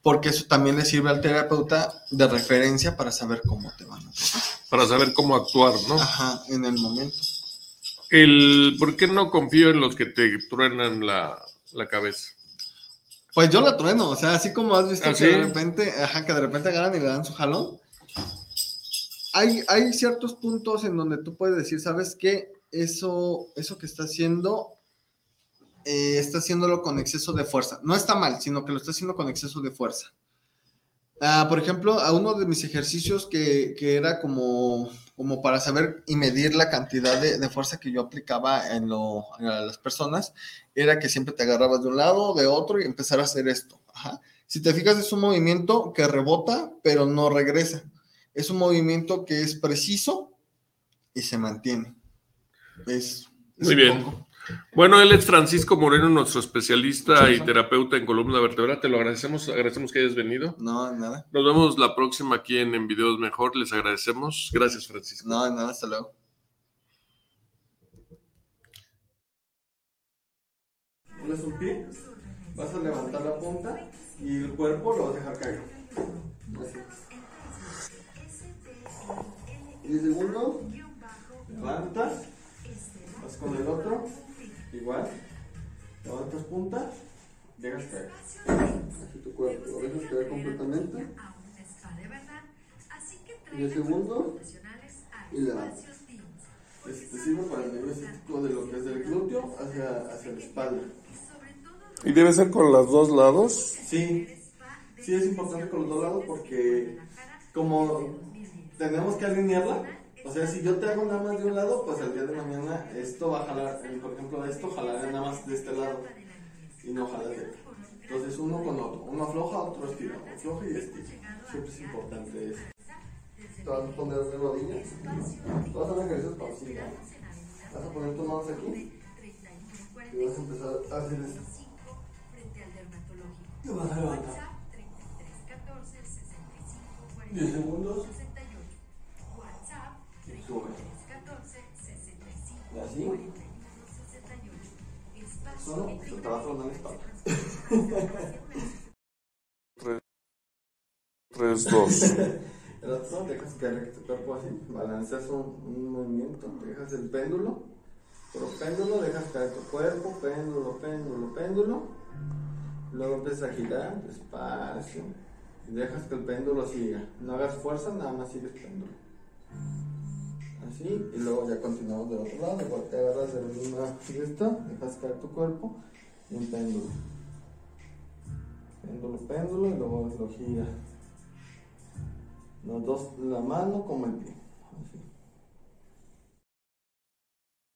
porque eso también le sirve al terapeuta de referencia para saber cómo te van a tratar. Para saber cómo actuar, ¿no? Ajá, en el momento. El, ¿Por qué no confío en los que te truenan la, la cabeza? Pues yo la trueno, o sea, así como has visto ¿Ah, que sí? de repente, ajá, que de repente agarran y le dan su jalón. Hay, hay ciertos puntos en donde tú puedes decir, ¿sabes qué? Eso, eso que está haciendo, eh, está haciéndolo con exceso de fuerza. No está mal, sino que lo está haciendo con exceso de fuerza. Ah, por ejemplo, a uno de mis ejercicios que, que era como, como para saber y medir la cantidad de, de fuerza que yo aplicaba en, lo, a las personas, era que siempre te agarrabas de un lado, de otro y empezar a hacer esto. Ajá. Si te fijas, es un movimiento que rebota, pero no regresa. Es un movimiento que es preciso y se mantiene. Es, es Muy bien. poco. Bueno, él es Francisco Moreno, nuestro especialista y terapeuta en columna vertebral. Te lo agradecemos, agradecemos que hayas venido. No, nada. Nos vemos la próxima aquí en, en Videos Mejor. Les agradecemos. Gracias, Francisco. No, nada, hasta luego. Pones un pie, vas a levantar la punta y el cuerpo lo vas a dejar caer. Así. 10 segundos, levantas, vas con el otro, igual, levantas punta, dejas caer. Así tu cuerpo, lo dejas caer completamente. 10 segundos y levantas. Este sirve para el nivel estético de lo que es del glúteo hacia, hacia la espalda. ¿Y debe ser con los dos lados? Sí, sí es importante con los dos lados porque como tenemos que alinearla, o sea, si yo te hago nada más de un lado, pues al día de mañana esto va a jalar, eh, por ejemplo, esto jalará nada más de este lado y no jala de otro. Entonces uno con otro, uno afloja, otro estira, afloja y estira. Siempre es importante eso. Te vas a poner de rodillas, te vas a hacer ejercicios pausivos. Vas a poner tus manos aquí y vas a empezar a hacer esto. Te vas a levantar. 10 segundos. Sube. Y así. Solo se te va a formar la espalda. 3, 2. El otro dejas caer tu cuerpo así, balanceas un, un movimiento, dejas el péndulo, pero péndulo, dejas caer tu cuerpo, péndulo, péndulo, péndulo, luego empiezas a girar despacio y dejas que el péndulo siga. No hagas fuerza, nada más sigues péndulo. Así, y luego ya continuamos del otro lado, igual te agarras de la misma de esta, dejas caer tu cuerpo y un péndulo. Péndulo, péndulo y luego lo giras. Los dos, la mano como el pie.